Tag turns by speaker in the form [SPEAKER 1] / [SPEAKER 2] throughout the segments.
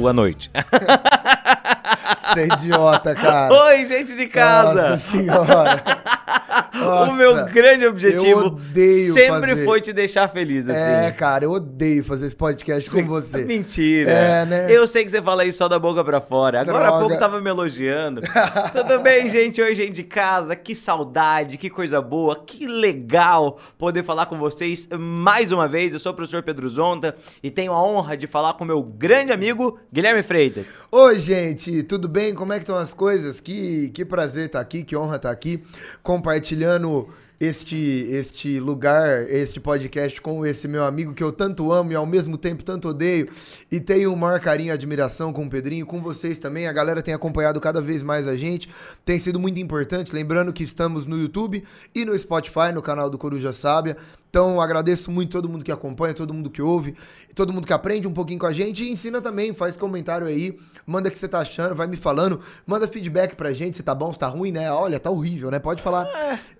[SPEAKER 1] boa noite.
[SPEAKER 2] Você é idiota, cara.
[SPEAKER 1] Oi, gente de casa!
[SPEAKER 2] Nossa senhora.
[SPEAKER 1] o meu grande objetivo sempre
[SPEAKER 2] fazer.
[SPEAKER 1] foi te deixar feliz, assim.
[SPEAKER 2] É, cara, eu odeio fazer esse podcast com você.
[SPEAKER 1] Mentira.
[SPEAKER 2] É, né?
[SPEAKER 1] Eu sei que você fala isso só da boca pra fora. Agora há
[SPEAKER 2] Droga.
[SPEAKER 1] pouco tava me elogiando. Tudo bem, gente? Oi, gente de casa. Que saudade, que coisa boa, que legal poder falar com vocês mais uma vez. Eu sou o professor Pedro Zonta e tenho a honra de falar com meu grande amigo Guilherme Freitas.
[SPEAKER 2] Oi, gente, tudo bem? Como é que estão as coisas? Que, que prazer estar aqui, que honra estar aqui, compartilhando este, este lugar, este podcast com esse meu amigo que eu tanto amo e ao mesmo tempo tanto odeio. E tenho o maior carinho e admiração com o Pedrinho, com vocês também. A galera tem acompanhado cada vez mais a gente, tem sido muito importante. Lembrando que estamos no YouTube e no Spotify, no canal do Coruja Sábia. Então, agradeço muito todo mundo que acompanha, todo mundo que ouve, todo mundo que aprende um pouquinho com a gente e ensina também, faz comentário aí, manda o que você tá achando, vai me falando, manda feedback pra gente, se tá bom, se tá ruim, né? Olha, tá horrível, né? Pode falar.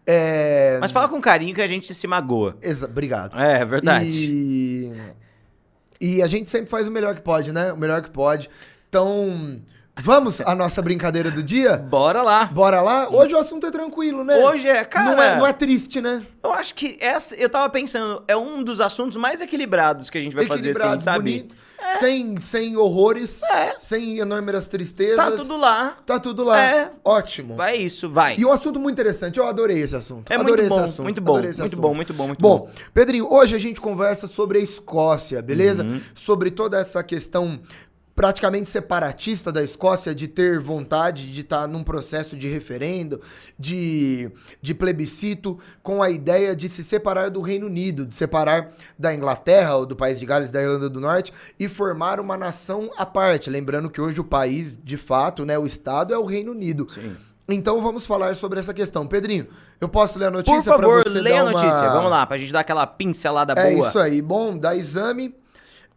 [SPEAKER 2] É...
[SPEAKER 1] Mas fala com carinho que a gente se magoa.
[SPEAKER 2] Exa- Obrigado.
[SPEAKER 1] É, é verdade.
[SPEAKER 2] E... e a gente sempre faz o melhor que pode, né? O melhor que pode. Então, vamos à nossa brincadeira do dia?
[SPEAKER 1] Bora lá.
[SPEAKER 2] Bora lá? Hoje o assunto é tranquilo, né?
[SPEAKER 1] Hoje é, cara.
[SPEAKER 2] Não é, não é triste, né?
[SPEAKER 1] Eu acho que essa, eu tava pensando, é um dos assuntos mais equilibrados que a gente vai fazer assim, sabe?
[SPEAKER 2] bonito, sem, sem horrores,
[SPEAKER 1] É.
[SPEAKER 2] sem enormes tristezas.
[SPEAKER 1] Tá tudo lá.
[SPEAKER 2] Tá tudo lá.
[SPEAKER 1] É.
[SPEAKER 2] Ótimo.
[SPEAKER 1] Vai isso, vai.
[SPEAKER 2] E um assunto muito interessante, eu adorei esse assunto.
[SPEAKER 1] É
[SPEAKER 2] adorei
[SPEAKER 1] muito bom,
[SPEAKER 2] assunto.
[SPEAKER 1] muito bom, muito
[SPEAKER 2] assunto.
[SPEAKER 1] bom, muito bom, muito
[SPEAKER 2] Bom,
[SPEAKER 1] bom.
[SPEAKER 2] Pedrinho, hoje a gente conversa sobre a Escócia, beleza?
[SPEAKER 1] Uhum.
[SPEAKER 2] Sobre toda essa questão praticamente separatista da Escócia de ter vontade de estar num processo de referendo, de, de plebiscito, com a ideia de se separar do Reino Unido, de separar da Inglaterra, ou do país de Gales, da Irlanda do Norte, e formar uma nação à parte. Lembrando que hoje o país, de fato, né, o Estado é o Reino Unido.
[SPEAKER 1] Sim.
[SPEAKER 2] Então vamos falar sobre essa questão. Pedrinho, eu posso ler a notícia
[SPEAKER 1] Por favor, leia a
[SPEAKER 2] dar uma-
[SPEAKER 1] notícia. Vamos lá, pra gente dar aquela pincelada
[SPEAKER 2] É
[SPEAKER 1] boa.
[SPEAKER 2] isso aí. Bom, da exame.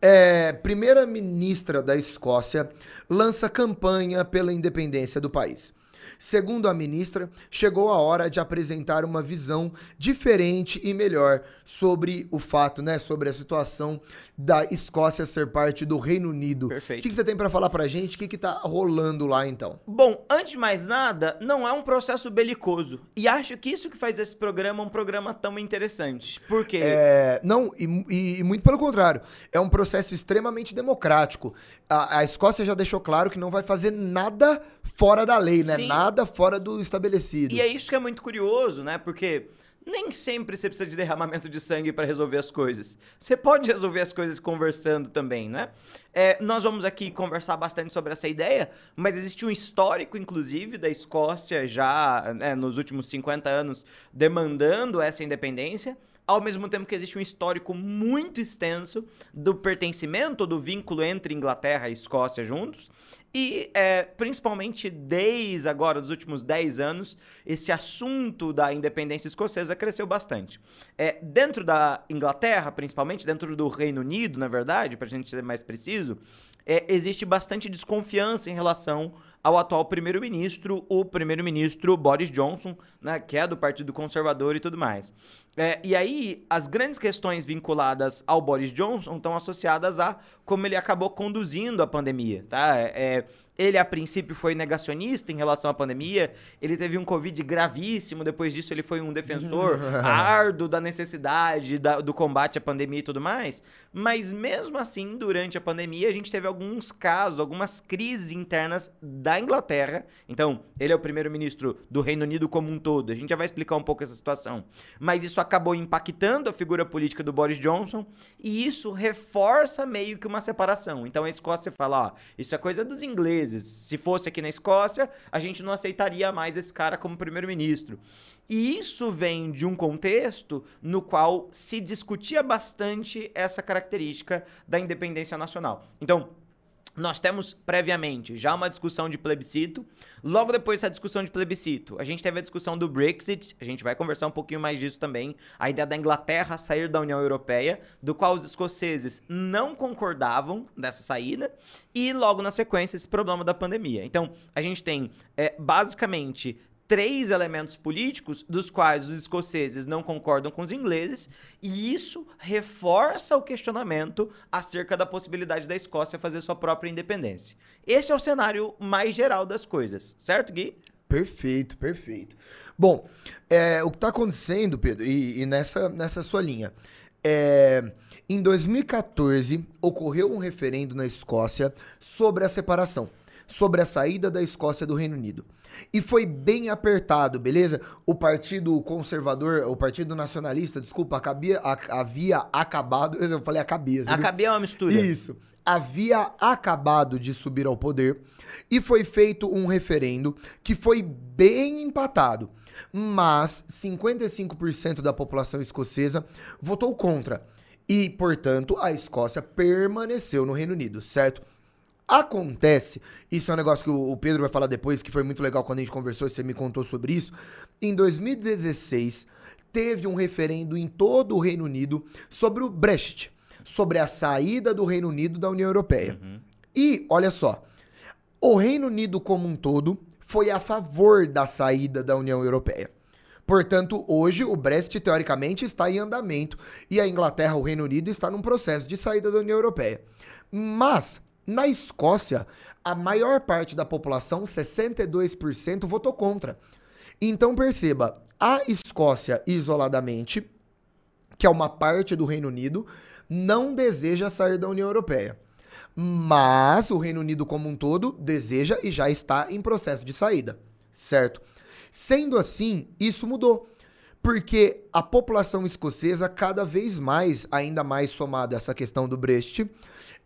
[SPEAKER 2] É, Primeira-ministra da Escócia lança campanha pela independência do país. Segundo a ministra, chegou a hora de apresentar uma visão diferente e melhor sobre o fato, né, sobre a situação da Escócia ser parte do Reino Unido.
[SPEAKER 1] Perfeito.
[SPEAKER 2] O que, que você tem pra falar pra gente? O que, que tá rolando lá então?
[SPEAKER 1] Bom, antes de mais nada, não é um processo belicoso. E acho que isso que faz esse programa um programa tão interessante. Por quê?
[SPEAKER 2] É, não, e, e- e muito pelo contrário. É um processo extremamente democrático. A, a Escócia já deixou claro que não vai fazer nada fora da lei, né?
[SPEAKER 1] Sim.
[SPEAKER 2] Nada fora do estabelecido.
[SPEAKER 1] E é isso que é muito curioso, né? Porque nem sempre você precisa de derramamento de sangue para resolver as coisas. Você pode resolver as coisas conversando também, né? É, nós vamos aqui conversar bastante sobre essa ideia, mas existe um histórico, inclusive, da Escócia já né, nos últimos 50 anos demandando essa independência. Ao mesmo tempo que existe um histórico muito extenso do pertencimento, do vínculo entre Inglaterra e Escócia juntos. E, é, principalmente desde agora, dos últimos 10 anos, esse assunto da independência escocesa cresceu bastante. É, dentro da Inglaterra, principalmente, dentro do Reino Unido, na verdade, para a gente ser mais preciso, é, existe bastante desconfiança em relação ao atual primeiro-ministro, o primeiro-ministro Boris Johnson, né, que é do Partido Conservador e tudo mais. É, e aí, as grandes questões vinculadas ao Boris Johnson estão associadas a como ele acabou conduzindo a pandemia, tá? É, é, ele, a princípio, foi negacionista em relação à pandemia, ele teve um Covid gravíssimo, depois disso ele foi um defensor árduo da necessidade da- do combate à pandemia e tudo mais, mas mesmo assim, durante a pandemia, a gente teve alguns casos, algumas crises internas da Inglaterra, então, ele é o primeiro-ministro do Reino Unido como um todo, a gente já vai explicar um pouco essa situação, mas isso acabou impactando a figura política do Boris Johnson, e isso reforça meio que uma separação. Então a Escócia fala, ó, isso é coisa dos ingleses. Se fosse aqui na Escócia, a gente não aceitaria mais esse cara como primeiro-ministro. E isso vem de um contexto no qual se discutia bastante essa característica da independência nacional. Então, nós temos previamente já uma discussão de plebiscito. Logo depois dessa discussão de plebiscito, a gente teve a discussão do Brexit. A gente vai conversar um pouquinho mais disso também. A ideia da Inglaterra sair da União Europeia, do qual os escoceses não concordavam dessa saída. E logo na sequência, esse problema da pandemia. Então, a gente tem é, basicamente três elementos políticos dos quais os escoceses não concordam com os ingleses, e isso reforça o questionamento acerca da possibilidade da Escócia fazer sua própria independência. Esse é o cenário mais geral das coisas, certo, Gui?
[SPEAKER 2] Perfeito, perfeito. Bom, é, o que está acontecendo, Pedro, e, e, nessa, nessa sua linha, é, em 2014 ocorreu um referendo na Escócia sobre a separação, sobre a saída da Escócia do Reino Unido. E foi bem apertado, beleza? O Partido Conservador, o Partido Nacionalista, desculpa, havia, havia acabado. Eu falei acabia.
[SPEAKER 1] Acabia é uma mistura.
[SPEAKER 2] Isso. Havia acabado de subir ao poder e foi feito um referendo que foi bem empatado. Mas 55% da população escocesa votou contra. E, portanto, a Escócia permaneceu no Reino Unido, certo? Acontece, isso é um negócio que o Pedro vai falar depois, que foi muito legal quando a gente conversou, você me contou sobre isso. Em 2016, teve um referendo em todo o Reino Unido sobre o Brexit, sobre a saída do Reino Unido da União Europeia. Uhum. E, olha só, o Reino Unido como um todo foi a favor da saída da União Europeia. Portanto, hoje o Brexit teoricamente está em andamento e a Inglaterra, o Reino Unido, está num processo de saída da União Europeia. Mas na Escócia, a maior parte da população, 62%, votou contra. Então perceba, a Escócia isoladamente, que é uma parte do Reino Unido, não deseja sair da União Europeia. Mas o Reino Unido como um todo deseja e já está em processo de saída, certo? Sendo assim, isso mudou. Porque a população escocesa, cada vez mais, ainda mais somado a essa questão do Brexit,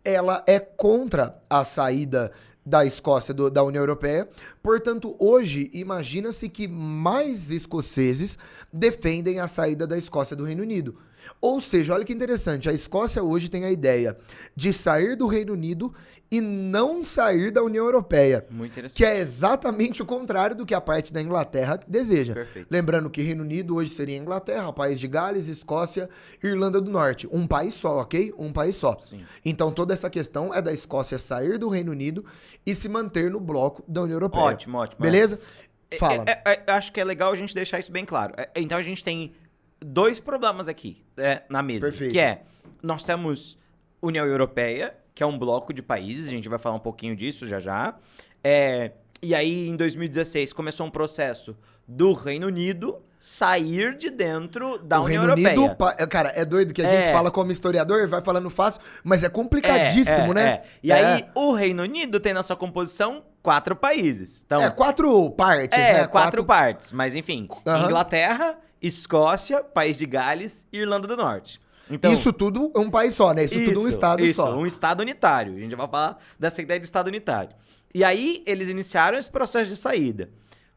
[SPEAKER 2] ela é contra a saída da Escócia do, da União Europeia. Portanto, hoje, imagina-se que mais escoceses defendem a saída da Escócia do Reino Unido. Ou seja, olha que interessante, a Escócia hoje tem a ideia de sair do Reino Unido e não sair da União Europeia.
[SPEAKER 1] Muito interessante.
[SPEAKER 2] Que é exatamente o contrário do que a parte da Inglaterra deseja. Perfeito. Lembrando que Reino Unido hoje seria Inglaterra, país de Gales, Escócia, Irlanda do Norte. Um país só, ok? Um país só. Sim. Então toda essa questão é da Escócia sair do Reino Unido e se manter no bloco da União Europeia.
[SPEAKER 1] Ótimo, ótimo.
[SPEAKER 2] Beleza?
[SPEAKER 1] É, Fala. É, é, é, acho que é legal a gente deixar isso bem claro. É, então a gente tem dois problemas aqui é, na mesa. Perfeito. Que é, nós temos União Europeia, que é um bloco de países, a gente vai falar um pouquinho disso já já. É, e aí, em 2016, começou um processo do Reino Unido sair de dentro da o União Reino Europeia.
[SPEAKER 2] Unido, cara, é doido que a é. gente fala como historiador, vai falando fácil, mas é complicadíssimo,
[SPEAKER 1] é, é,
[SPEAKER 2] né?
[SPEAKER 1] É. E aí, o Reino Unido tem na sua composição quatro países. Então,
[SPEAKER 2] é, quatro partes,
[SPEAKER 1] é,
[SPEAKER 2] né?
[SPEAKER 1] Quatro, quatro partes, mas enfim. Uhum. Inglaterra, Escócia, País de Gales e Irlanda do Norte.
[SPEAKER 2] Então, isso tudo é um país só, né? Isso, isso tudo um estado
[SPEAKER 1] isso,
[SPEAKER 2] só.
[SPEAKER 1] Isso, um estado unitário. A gente vai falar dessa ideia de estado unitário. E aí, eles iniciaram esse processo de saída.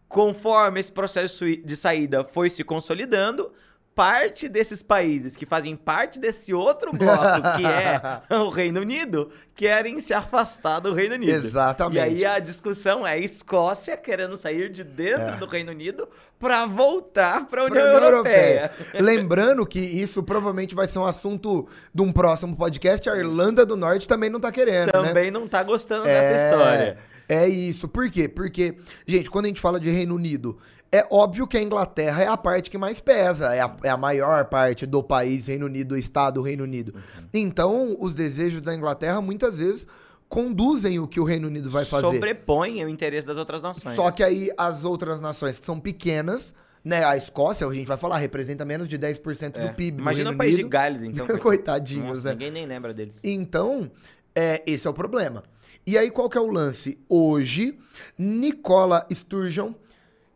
[SPEAKER 1] Conforme esse processo de saída foi se consolidando, parte desses países que fazem parte desse outro bloco, que é o Reino Unido, querem se afastar do Reino Unido.
[SPEAKER 2] Exatamente.
[SPEAKER 1] E aí a discussão é Escócia querendo sair de dentro é. do Reino Unido para voltar para a União, Europeia.
[SPEAKER 2] Europeia. Lembrando que isso provavelmente vai ser um assunto de um próximo podcast. A Irlanda do Norte também não tá querendo,
[SPEAKER 1] também né? Também não tá gostando é... dessa história.
[SPEAKER 2] É isso. Por quê? Porque, gente, quando a gente fala de Reino Unido, é óbvio que a Inglaterra é a parte que mais pesa, é a, é a maior parte do país, Reino Unido, do Estado Reino Unido. Uhum. Então, os desejos da Inglaterra muitas vezes conduzem o que o Reino Unido vai fazer.
[SPEAKER 1] Sobrepõem o interesse das outras nações.
[SPEAKER 2] Só que aí as outras nações que são pequenas, né, a Escócia, a gente vai falar, representa menos de 10% é. do PIB
[SPEAKER 1] Imagina
[SPEAKER 2] do
[SPEAKER 1] o país de Gales, então.
[SPEAKER 2] Coitadinhos,
[SPEAKER 1] Nossa,
[SPEAKER 2] né?
[SPEAKER 1] Ninguém nem lembra deles.
[SPEAKER 2] Então, é, esse é o problema. E aí, qual que é o lance? Hoje, Nicola Sturgeon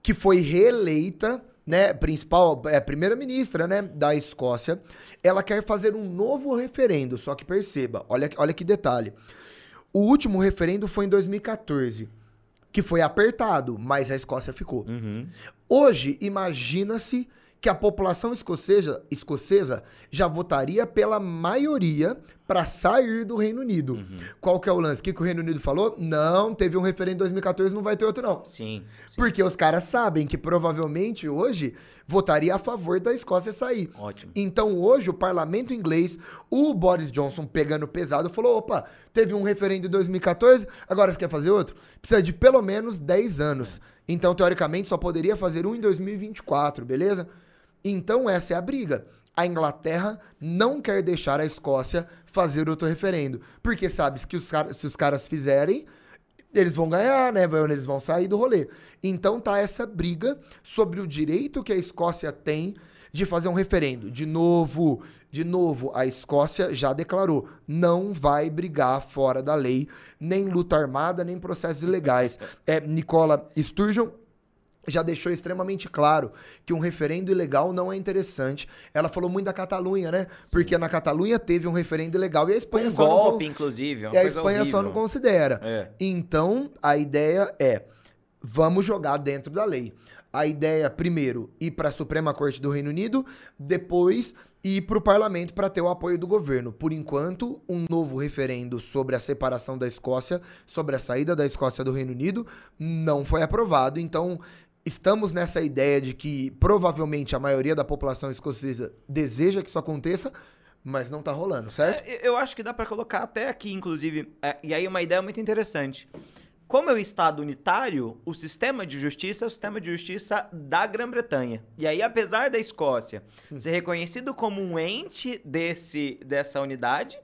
[SPEAKER 2] que foi reeleita, né, principal, é, primeira-ministra, né, da Escócia, ela quer fazer um novo referendo, só que perceba, olha, olha que detalhe. O último referendo foi em 2014, que foi apertado, mas a Escócia ficou.
[SPEAKER 1] Uhum.
[SPEAKER 2] Hoje, imagina-se que a população escocesa, escocesa já votaria pela maioria para sair do Reino Unido. Uhum. Qual que é o lance? O que, que o Reino Unido falou? Não, teve um referendo em 2014, não vai ter outro não.
[SPEAKER 1] Sim, sim.
[SPEAKER 2] Porque os caras sabem que provavelmente hoje votaria a favor da Escócia sair.
[SPEAKER 1] Ótimo.
[SPEAKER 2] Então hoje o parlamento inglês, o Boris Johnson pegando pesado, falou, opa, teve um referendo em 2014, agora você quer fazer outro? Precisa de pelo menos 10 anos. É Então, teoricamente, só poderia fazer um em 2024, beleza? Então, essa é a briga. A Inglaterra não quer deixar a Escócia fazer outro referendo. Porque sabe que os se os caras fizerem, eles vão ganhar, né? Eles vão sair do rolê. Então tá essa briga sobre o direito que a Escócia tem de fazer um referendo. De novo, de novo, a Escócia já declarou, não vai brigar fora da lei, nem luta armada, nem processos ilegais. É, Nicola Sturgeon já deixou extremamente claro que um referendo ilegal não é interessante. Ela falou muito da Catalunha, né? Sim. Porque na Catalunha teve um referendo ilegal e a Espanha
[SPEAKER 1] um
[SPEAKER 2] só
[SPEAKER 1] golpe, não... inclusive. É
[SPEAKER 2] e a Espanha horrível. só não considera. É. Então, a ideia é vamos jogar dentro da lei a ideia, primeiro, ir para a Suprema Corte do Reino Unido, depois ir para o parlamento para ter o apoio do governo. Por enquanto, um novo referendo sobre a separação da Escócia, sobre a saída da Escócia do Reino Unido, não foi aprovado. Então, estamos nessa ideia de que provavelmente a maioria da população escocesa deseja que isso aconteça, mas não está rolando, certo?
[SPEAKER 1] É, eu acho que dá para colocar até aqui, inclusive, é, e aí uma ideia muito interessante. Como é o Estado unitário, o sistema de justiça é o sistema de justiça da Grã-Bretanha. E aí, apesar da Escócia ser reconhecido como um ente desse, dessa unidade,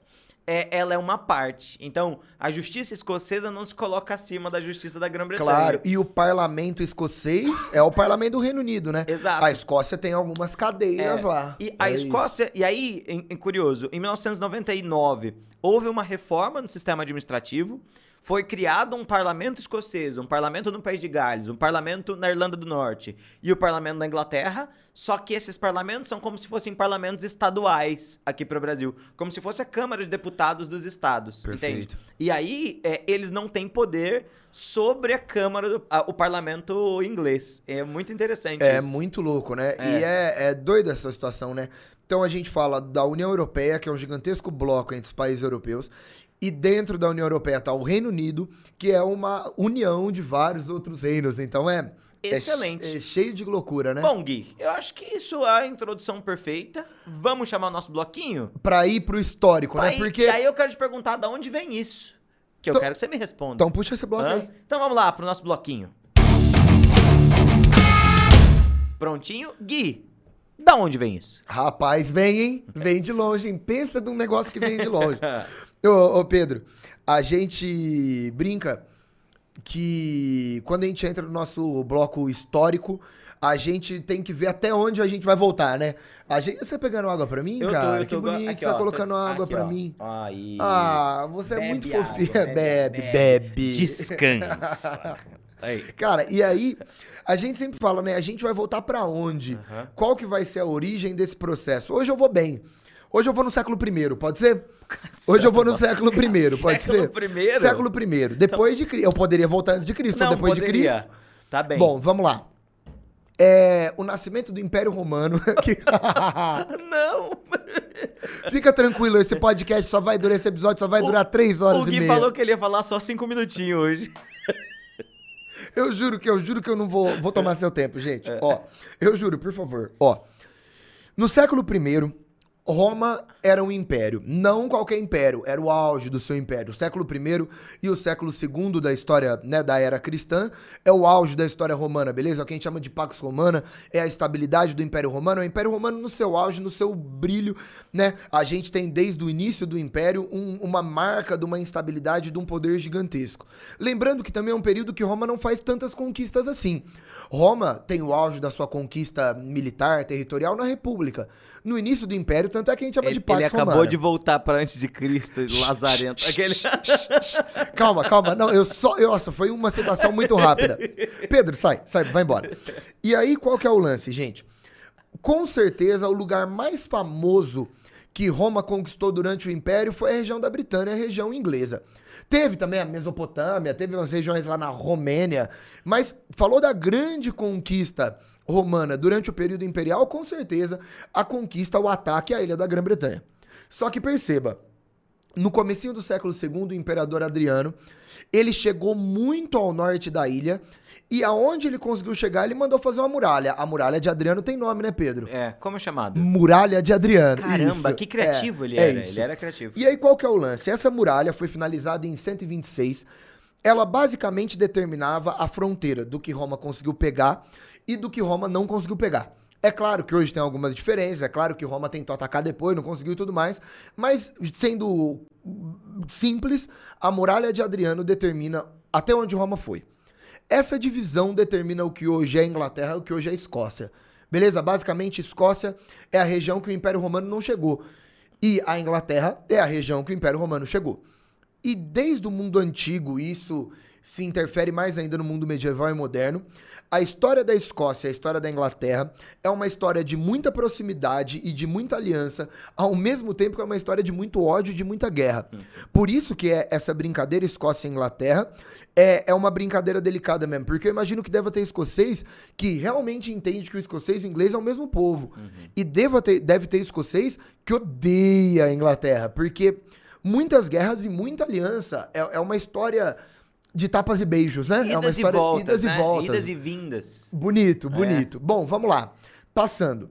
[SPEAKER 1] é, ela é uma parte. Então, a justiça escocesa não se coloca acima da justiça da Grã-Bretanha.
[SPEAKER 2] Claro, e o parlamento escocês é o parlamento do Reino Unido, né?
[SPEAKER 1] Exato.
[SPEAKER 2] A Escócia tem algumas cadeiras
[SPEAKER 1] é.
[SPEAKER 2] lá.
[SPEAKER 1] E a é Escócia, isso. e aí, em, em curioso, em 1999 houve uma reforma no sistema administrativo foi criado um parlamento escocês, um parlamento no País de Gales, um parlamento na Irlanda do Norte e o parlamento na Inglaterra, só que esses parlamentos são como se fossem parlamentos estaduais aqui para o Brasil, como se fosse a Câmara de Deputados dos estados, Perfeito. entende? E aí é, eles não têm poder sobre a Câmara, do, a, o parlamento inglês. É muito interessante
[SPEAKER 2] É isso. muito louco, né? É. E é, é doido essa situação, né? Então a gente fala da União Europeia, que é um gigantesco bloco entre os países europeus, e dentro da União Europeia está o Reino Unido, que é uma união de vários outros reinos. Então é.
[SPEAKER 1] é Excelente.
[SPEAKER 2] É, é cheio de loucura, né?
[SPEAKER 1] Bom, Gui, eu acho que isso é a introdução perfeita. Vamos chamar o nosso bloquinho?
[SPEAKER 2] Pra ir pro histórico,
[SPEAKER 1] pra
[SPEAKER 2] né?
[SPEAKER 1] Ir, Porque. E aí eu quero te perguntar de onde vem isso. Que eu então, quero que você me responda.
[SPEAKER 2] Então puxa esse bloco Hã? aí.
[SPEAKER 1] Então vamos lá pro nosso bloquinho. Prontinho? Gui, da onde vem isso?
[SPEAKER 2] Rapaz, vem, hein? Vem de longe, hein? Pensa de um negócio que vem de longe. Ô, ô, Pedro, a gente brinca que quando a gente entra no nosso bloco histórico, a gente tem que ver até onde a gente vai voltar, né? A gente, você pegando água pra mim, eu cara? Tô, eu que bonito, aqui, você tá colocando tô, água aqui, pra ó. mim.
[SPEAKER 1] Aí.
[SPEAKER 2] Ah, você bebe é muito fofinha. Bebe, bebe, bebe.
[SPEAKER 1] Descansa.
[SPEAKER 2] aí. Cara, e aí, a gente sempre fala, né? A gente vai voltar pra onde? Uhum. Qual que vai ser a origem desse processo? Hoje eu vou bem. Hoje eu vou no século I, pode ser? Hoje eu vou no século I, pode ser?
[SPEAKER 1] Século I?
[SPEAKER 2] Século I. Depois de Cristo. Eu poderia voltar antes de Cristo, Não, depois poderia. de Cristo.
[SPEAKER 1] Tá bem.
[SPEAKER 2] Bom, vamos lá. É, o nascimento do Império Romano.
[SPEAKER 1] Não!
[SPEAKER 2] Fica tranquilo, esse podcast só vai durar, esse episódio só vai o, durar três horas e meia. O Gui
[SPEAKER 1] falou que ele ia falar só cinco minutinhos hoje.
[SPEAKER 2] Eu juro que eu juro que eu não vou, vou tomar seu tempo, gente. É. Ó, eu juro, por favor. Ó, no século I, Roma era um império, não qualquer império, era o auge do seu império. O século I e o século II da história, né, da era cristã, é o auge da história romana, beleza? O que a gente chama de Pax Romana é a estabilidade do Império Romano, é o Império Romano no seu auge, no seu brilho, né? A gente tem desde o início do Império um, uma marca de uma instabilidade de um poder gigantesco. Lembrando que também é um período que Roma não faz tantas conquistas assim. Roma tem o auge da sua conquista militar, territorial na República no início do Império, tanto é que a gente chama
[SPEAKER 1] ele,
[SPEAKER 2] de Pax
[SPEAKER 1] Ele acabou
[SPEAKER 2] Romana.
[SPEAKER 1] de voltar para antes de Cristo, Lazarento. Aquele...
[SPEAKER 2] calma, calma. Não, eu só. Eu, nossa, foi uma situação muito rápida. Pedro, sai, sai, vai embora. E aí, qual que é o lance, gente? Com certeza, o lugar mais famoso que Roma conquistou durante o Império foi a região da Britânia, a região inglesa. Teve também a Mesopotâmia, teve umas regiões lá na Romênia, mas falou da grande conquista romana durante o período imperial, com certeza a conquista, o ataque à ilha da Grã-Bretanha. Só que perceba, no comecinho do século II, o imperador Adriano, ele chegou muito ao norte da ilha e aonde ele conseguiu chegar, ele mandou fazer uma muralha. A muralha de Adriano tem nome, né, Pedro?
[SPEAKER 1] É, como é chamado?
[SPEAKER 2] Muralha de Adriano.
[SPEAKER 1] Caramba, isso. que criativo é, ele é era. É ele era criativo.
[SPEAKER 2] E aí qual que é o lance? Essa muralha foi finalizada em 126 ela basicamente determinava a fronteira do que Roma conseguiu pegar e do que Roma não conseguiu pegar. É claro que hoje tem algumas diferenças, é claro que Roma tentou atacar depois, não conseguiu e tudo mais, mas sendo simples, a muralha de Adriano determina até onde Roma foi. Essa divisão determina o que hoje é Inglaterra e o que hoje é Escócia. Beleza? Basicamente, Escócia é a região que o Império Romano não chegou. E a Inglaterra é a região que o Império Romano chegou. E desde o mundo antigo, isso se interfere mais ainda no mundo medieval e moderno. A história da Escócia, a história da Inglaterra, é uma história de muita proximidade e de muita aliança, ao mesmo tempo que é uma história de muito ódio e de muita guerra. Por isso que é essa brincadeira Escócia e Inglaterra é, é uma brincadeira delicada mesmo, porque eu imagino que deva ter escocês que realmente entende que o escocês e o inglês é o mesmo povo. Uhum. E deva ter, deve ter escocês que odeia a Inglaterra, porque muitas guerras e muita aliança é, é uma história de tapas e beijos, né?
[SPEAKER 1] Idas
[SPEAKER 2] é uma
[SPEAKER 1] história, e voltas, idas né? e voltas. Idas e vindas.
[SPEAKER 2] Bonito, bonito. É. Bom, vamos lá. Passando.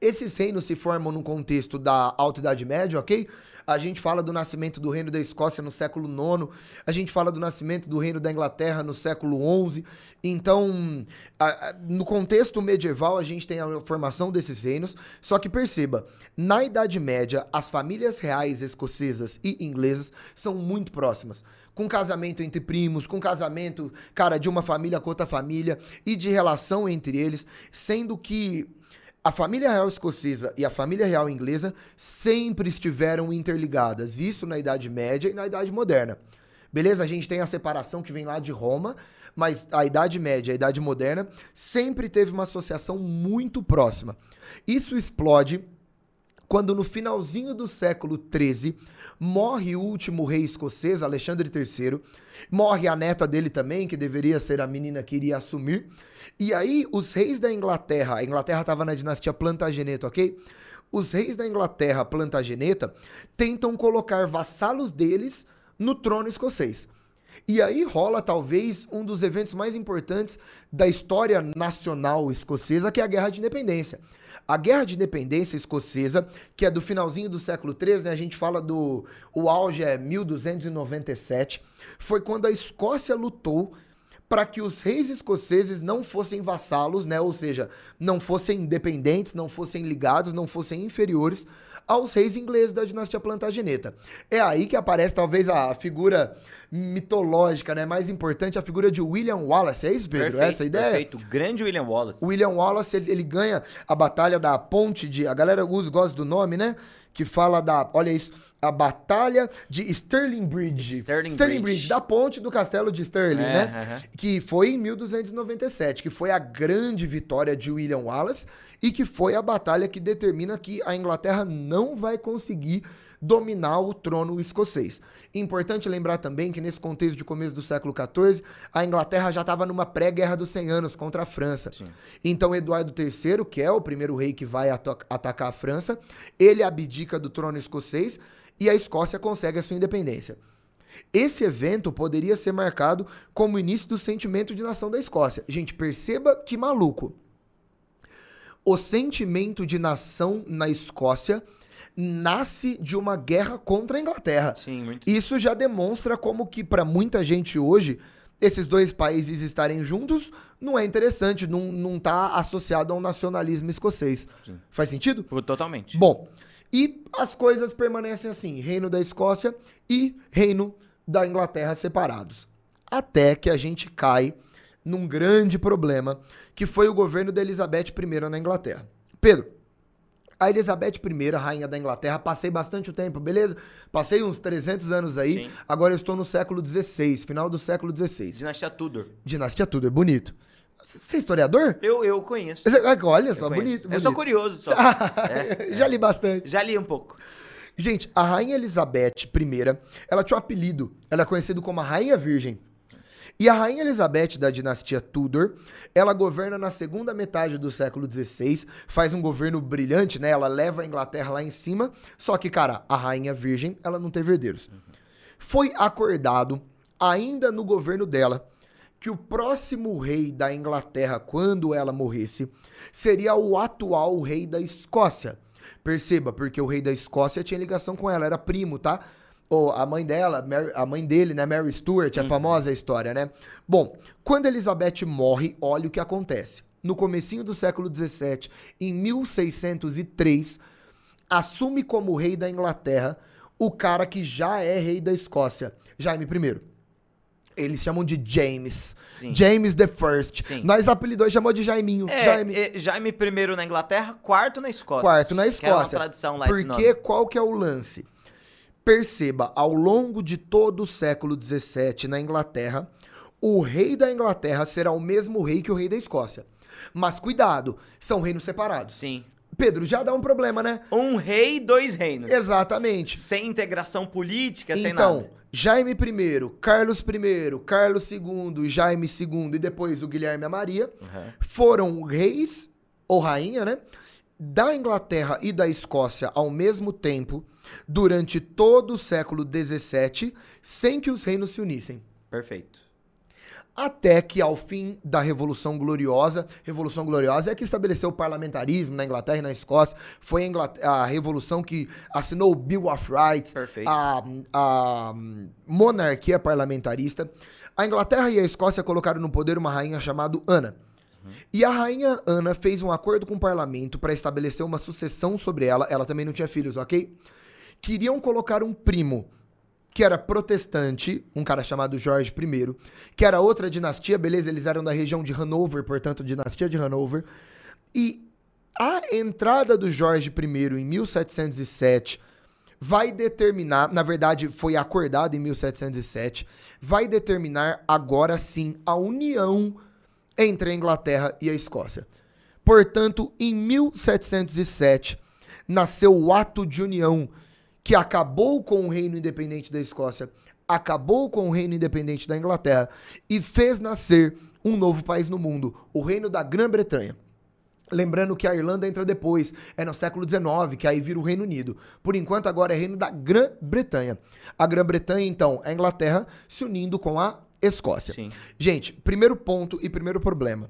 [SPEAKER 2] Esses reinos se formam num contexto da Alta Idade Média, ok? A gente fala do nascimento do reino da Escócia no século IX, a gente fala do nascimento do reino da Inglaterra no século XI. Então, a, a, no contexto medieval, a gente tem a formação desses reinos. Só que perceba, na Idade Média, as famílias reais escocesas e inglesas são muito próximas com casamento entre primos, com casamento, cara, de uma família com outra família e de relação entre eles, sendo que a família real escocesa e a família real inglesa sempre estiveram interligadas, isso na Idade Média e na Idade Moderna. Beleza? A gente tem a separação que vem lá de Roma, mas a Idade Média e a Idade Moderna sempre teve uma associação muito próxima. Isso explode quando no finalzinho do século XIII morre o último rei escocês, Alexandre III, morre a neta dele também, que deveria ser a menina que iria assumir, e aí os reis da Inglaterra, a Inglaterra estava na dinastia Plantageneta, ok? Os reis da Inglaterra Plantageneta tentam colocar vassalos deles no trono escocês. E aí rola talvez um dos eventos mais importantes da história nacional escocesa, que é a Guerra de Independência. A Guerra de Independência Escocesa, que é do finalzinho do século XIII, né, a gente fala do. O auge é 1297, foi quando a Escócia lutou para que os reis escoceses não fossem vassalos, né? Ou seja, não fossem independentes, não fossem ligados, não fossem inferiores aos reis ingleses da dinastia Plantageneta. É aí que aparece talvez a figura mitológica, né, mais importante, a figura de William Wallace. É isso, Pedro?
[SPEAKER 1] Perfeito,
[SPEAKER 2] Essa ideia?
[SPEAKER 1] Perfeito, grande William Wallace.
[SPEAKER 2] William Wallace, ele, ele ganha a batalha da ponte de, a galera gosta do nome, né? Que fala da, olha isso, a Batalha de Stirling Bridge.
[SPEAKER 1] Stirling, Stirling Bridge. Bridge.
[SPEAKER 2] da ponte do castelo de Stirling, é, né? Que foi em 1297, que foi a grande vitória de William Wallace e que foi a batalha que determina que a Inglaterra não vai conseguir dominar o trono escocês. Importante lembrar também que nesse contexto de começo do século XIV, a Inglaterra já estava numa pré-guerra dos 100 anos contra a França. Sim. Então Eduardo III, que é o primeiro rei que vai atacar a França, ele abdica do trono escocês e a Escócia consegue a sua independência. Esse evento poderia ser marcado como o início do sentimento de nação da Escócia. Gente, perceba que maluco. O sentimento de nação na Escócia nasce de uma guerra contra a Inglaterra.
[SPEAKER 1] Sim, muito.
[SPEAKER 2] Isso já demonstra como que para muita gente hoje esses dois países estarem juntos não é interessante, não, não tá associado a um nacionalismo escocês. Sim. Faz sentido?
[SPEAKER 1] Totalmente.
[SPEAKER 2] Bom, e as coisas permanecem assim: Reino da Escócia e Reino da Inglaterra separados. Até que a gente cai num grande problema, que foi o governo da Elizabeth I na Inglaterra. Pedro, a Elizabeth I, rainha da Inglaterra, passei bastante tempo, beleza? Passei uns 300 anos aí, Sim. agora eu estou no século XVI, final do século XVI.
[SPEAKER 1] Dinastia Tudor.
[SPEAKER 2] Dinastia Tudor, bonito. Você é historiador?
[SPEAKER 1] Eu, eu conheço.
[SPEAKER 2] Olha só, bonito, bonito,
[SPEAKER 1] Eu sou curioso só.
[SPEAKER 2] é, Já li bastante.
[SPEAKER 1] Já li um pouco.
[SPEAKER 2] Gente, a Rainha Elizabeth I, ela tinha um apelido. Ela é conhecida como a Rainha Virgem. E a Rainha Elizabeth da dinastia Tudor, ela governa na segunda metade do século XVI, faz um governo brilhante, né? Ela leva a Inglaterra lá em cima. Só que, cara, a Rainha Virgem, ela não teve herdeiros. Foi acordado, ainda no governo dela, que o próximo rei da Inglaterra, quando ela morresse, seria o atual rei da Escócia. Perceba, porque o rei da Escócia tinha ligação com ela, era primo, tá? ou a mãe dela, Mary- a mãe dele, né, Mary Stuart, é famosa a história, né? Bom, quando Elizabeth morre, olha o que acontece. No comecinho do século XVII, em 1603, assume como rei da Inglaterra o cara que já é rei da Escócia, Jaime I. Eles chamam de James.
[SPEAKER 1] Sim.
[SPEAKER 2] James the First.
[SPEAKER 1] Sim.
[SPEAKER 2] Nós apelidou e chamou de Jaiminho.
[SPEAKER 1] É,
[SPEAKER 2] Jaime.
[SPEAKER 1] é, Jaime I na Inglaterra, quarto na Escócia.
[SPEAKER 2] Quarto na
[SPEAKER 1] Que era uma
[SPEAKER 2] Escócia.
[SPEAKER 1] tradição lá
[SPEAKER 2] Porque qual que é o lance? Perceba, ao longo de todo o século XVII na Inglaterra, o rei da Inglaterra será o mesmo rei que o rei da Escócia. Mas cuidado, são reinos separados.
[SPEAKER 1] Sim.
[SPEAKER 2] Pedro, já dá um problema, né?
[SPEAKER 1] Um rei, dois reinos.
[SPEAKER 2] Exatamente.
[SPEAKER 1] Sem integração política, sem
[SPEAKER 2] Então,
[SPEAKER 1] nada.
[SPEAKER 2] Jaime I, Carlos I, Carlos II, Jaime II e depois o Guilherme e a Maria
[SPEAKER 1] Uhum.
[SPEAKER 2] foram reis ou rainha, né? Da Inglaterra e da Escócia ao mesmo tempo durante todo o século XVII, sem que os reinos se unissem.
[SPEAKER 1] Perfeito.
[SPEAKER 2] Até que ao fim da Revolução Gloriosa, Revolução Gloriosa é que estabeleceu o parlamentarismo na Inglaterra e na Escócia, foi a, a revolução que assinou o Bill of Rights,
[SPEAKER 1] Perfeito.
[SPEAKER 2] a, a monarquia parlamentarista. A Inglaterra e a Escócia colocaram no poder uma rainha chamada Ana. E a rainha Ana fez um acordo com o parlamento para estabelecer uma sucessão sobre ela. Ela também não tinha filhos, ok? Queriam colocar um primo que era protestante, um cara chamado Jorge I, que era outra dinastia, beleza? Eles eram da região de Hanover, portanto, dinastia de Hanover. E a entrada do Jorge I em 1707 vai determinar, na verdade, foi acordado em 1707, vai determinar agora sim a união entre a Inglaterra e a Escócia. Portanto, em 1707, nasceu o Ato de União, que acabou com o Reino Independente da Escócia, acabou com o Reino Independente da Inglaterra e fez nascer um novo país no mundo, o Reino da Grã-Bretanha. Lembrando que a Irlanda entra depois, é no século XIX, que aí vira o Reino Unido. Por enquanto, agora é Reino da Grã-Bretanha. A Grã-Bretanha, então, é a Inglaterra se unindo com a Escócia.
[SPEAKER 1] Sim.
[SPEAKER 2] Gente, primeiro ponto e primeiro problema.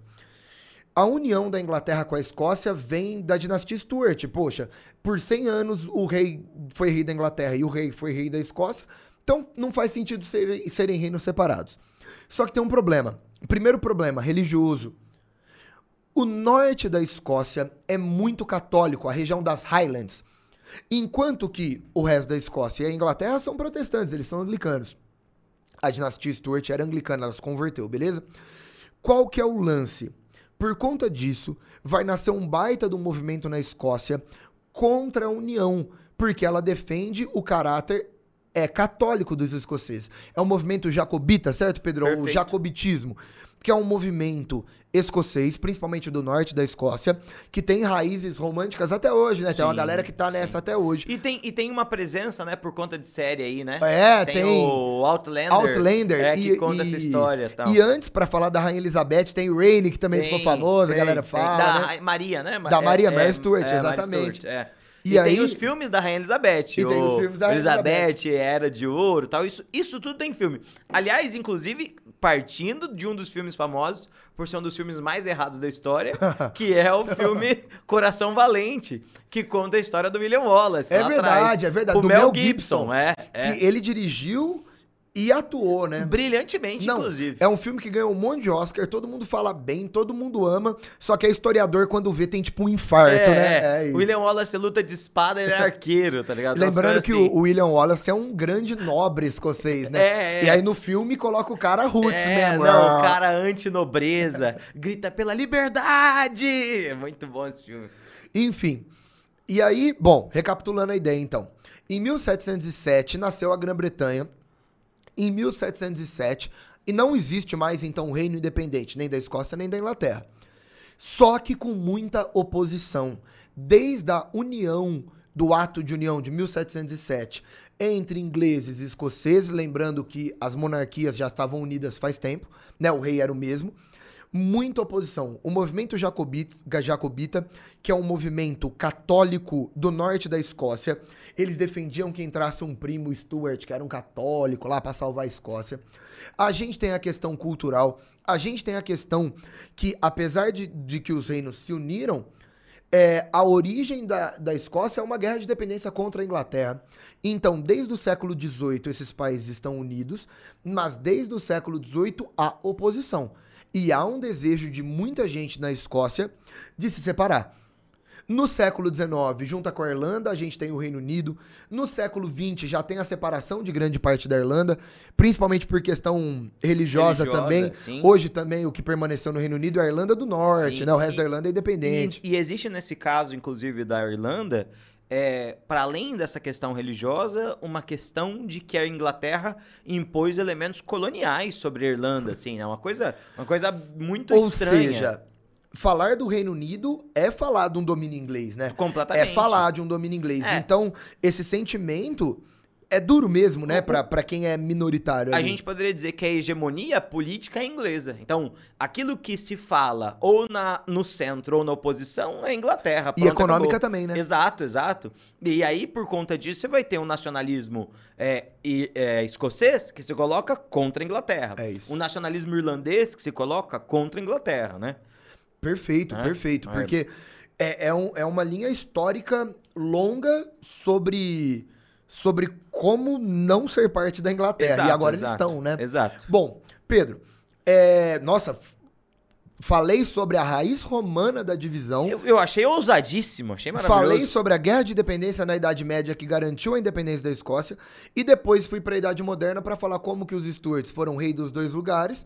[SPEAKER 2] A união da Inglaterra com a Escócia vem da dinastia Stuart. Poxa, por 100 anos o rei foi rei da Inglaterra e o rei foi rei da Escócia. Então não faz sentido serem, serem reinos separados. Só que tem um problema. Primeiro problema, religioso. O norte da Escócia é muito católico, a região das Highlands. Enquanto que o resto da Escócia e a Inglaterra são protestantes, eles são anglicanos. A dinastia Stuart era anglicana, ela se converteu, beleza? Qual que é o lance? Por conta disso, vai nascer um baita do movimento na Escócia contra a União, porque ela defende o caráter é católico dos escoceses. É um movimento jacobita, certo, Pedro? O
[SPEAKER 1] Perfeito.
[SPEAKER 2] jacobitismo, que é um movimento escocês, principalmente do norte da Escócia, que tem raízes românticas até hoje, né? Tem uma
[SPEAKER 1] Sim,
[SPEAKER 2] galera que tá nessa até hoje.
[SPEAKER 1] E tem, e tem uma presença, né, por conta de série aí, né?
[SPEAKER 2] É, tem.
[SPEAKER 1] o Outlander.
[SPEAKER 2] Outlander
[SPEAKER 1] é, que
[SPEAKER 2] e,
[SPEAKER 1] conta
[SPEAKER 2] e-
[SPEAKER 1] essa história e tal.
[SPEAKER 2] E antes, pra falar da Rainha Elizabeth, tem o Rainey, que também ficou
[SPEAKER 1] Tem,
[SPEAKER 2] famosa, a
[SPEAKER 1] tem,
[SPEAKER 2] galera
[SPEAKER 1] tem.
[SPEAKER 2] fala,
[SPEAKER 1] Da
[SPEAKER 2] né?
[SPEAKER 1] Maria, né?
[SPEAKER 2] Da Maria,
[SPEAKER 1] é,
[SPEAKER 2] Mary
[SPEAKER 1] é,
[SPEAKER 2] Stuart,
[SPEAKER 1] é, Mary
[SPEAKER 2] exatamente.
[SPEAKER 1] Stuart, é.
[SPEAKER 2] E
[SPEAKER 1] E,
[SPEAKER 2] aí-
[SPEAKER 1] tem os filmes da Rainha Elizabeth.
[SPEAKER 2] E tem os filmes da Rainha
[SPEAKER 1] Elizabeth, Era de Ouro tal. Isso, isso tudo tem filme. Aliás, inclusive, partindo de um dos filmes famosos, por ser um dos filmes mais errados da história, que é o filme Coração Valente, que conta a história do William Wallace.
[SPEAKER 2] É verdade,
[SPEAKER 1] atrás.
[SPEAKER 2] é verdade,
[SPEAKER 1] O Mel Gibson,
[SPEAKER 2] Gibson.
[SPEAKER 1] é. é.
[SPEAKER 2] Que ele dirigiu e atuou, né?
[SPEAKER 1] Brilhantemente,
[SPEAKER 2] Não,
[SPEAKER 1] inclusive.
[SPEAKER 2] é um filme que ganhou um monte de Oscar, todo mundo fala bem, todo mundo ama, só que é historiador quando vê tem tipo um infarto, né?
[SPEAKER 1] é. William Wallace luta de espada, ele é arqueiro, tá ligado? Umas
[SPEAKER 2] Lembrando que
[SPEAKER 1] assim.
[SPEAKER 2] o William Wallace é um grande nobre escocês, né?
[SPEAKER 1] É, é.
[SPEAKER 2] E aí no filme coloca o cara roots
[SPEAKER 1] É,
[SPEAKER 2] mesmo.
[SPEAKER 1] não,
[SPEAKER 2] Ah.
[SPEAKER 1] o cara antinobreza, grita pela liberdade! É muito bom esse filme.
[SPEAKER 2] Enfim. E aí, bom, recapitulando a ideia então. Em 1707 nasceu a Grã-Bretanha. Em 1707, e não existe mais então um reino independente, nem da Escócia nem da Inglaterra. Só que com muita oposição. Desde a união do Ato de União de 1707 entre ingleses e escoceses, lembrando que as monarquias já estavam unidas faz tempo, né? O rei era o mesmo muita oposição. O movimento jacobita, jacobita, que é um movimento católico do norte da Escócia, eles defendiam que entrasse um primo Stuart, que era um católico, lá para salvar a Escócia. A gente tem a questão cultural, a gente tem a questão que, apesar de, de que os reinos se uniram, é, a origem da, da Escócia é uma guerra de dependência contra a Inglaterra. Então, desde o século XVIII, esses países estão unidos, mas desde o século XVIII há oposição. E há um desejo de muita gente na Escócia de se separar. No século XIX, junto com a Irlanda, a gente tem o Reino Unido. No século XX, já tem a separação de grande parte da Irlanda, principalmente por questão religiosa, religiosa também. Sim. Hoje também o que permaneceu no Reino Unido é a Irlanda do Norte, sim. né? O resto e, da Irlanda é independente.
[SPEAKER 1] E, e existe nesse caso, inclusive, da Irlanda, é, para além dessa questão religiosa, uma questão de que a Inglaterra impôs elementos coloniais sobre a Irlanda, assim, é uma coisa, uma coisa muito
[SPEAKER 2] Ou
[SPEAKER 1] estranha.
[SPEAKER 2] Ou seja, falar do Reino Unido é falar de um domínio inglês, né?
[SPEAKER 1] Completamente.
[SPEAKER 2] É falar de um domínio inglês. É. Então, esse sentimento é duro mesmo, né, pra, pra quem é minoritário.
[SPEAKER 1] Ali. A gente poderia dizer que a hegemonia política é inglesa. Então, aquilo que se fala ou na, no centro ou na oposição é Inglaterra.
[SPEAKER 2] e econômica acabou. também, né?
[SPEAKER 1] Exato, exato. E aí, por conta disso, você vai ter um nacionalismo é, é, escocês que se coloca contra a Inglaterra.
[SPEAKER 2] É isso.
[SPEAKER 1] Um nacionalismo irlandês que se coloca contra a Inglaterra, né?
[SPEAKER 2] Perfeito, é? perfeito. Porque é, é, um, é uma linha histórica longa sobre sobre como não ser parte da Inglaterra. Exato, e agora exato, eles estão, né?
[SPEAKER 1] Exato.
[SPEAKER 2] Bom, Pedro, é, nossa, falei sobre a raiz romana da divisão.
[SPEAKER 1] Eu, eu, achei ousadíssimo, achei maravilhoso.
[SPEAKER 2] Falei sobre a guerra de independência na Idade Média que garantiu a independência da Escócia. E depois fui para a Idade Moderna para falar como que os Stuarts foram rei dos dois lugares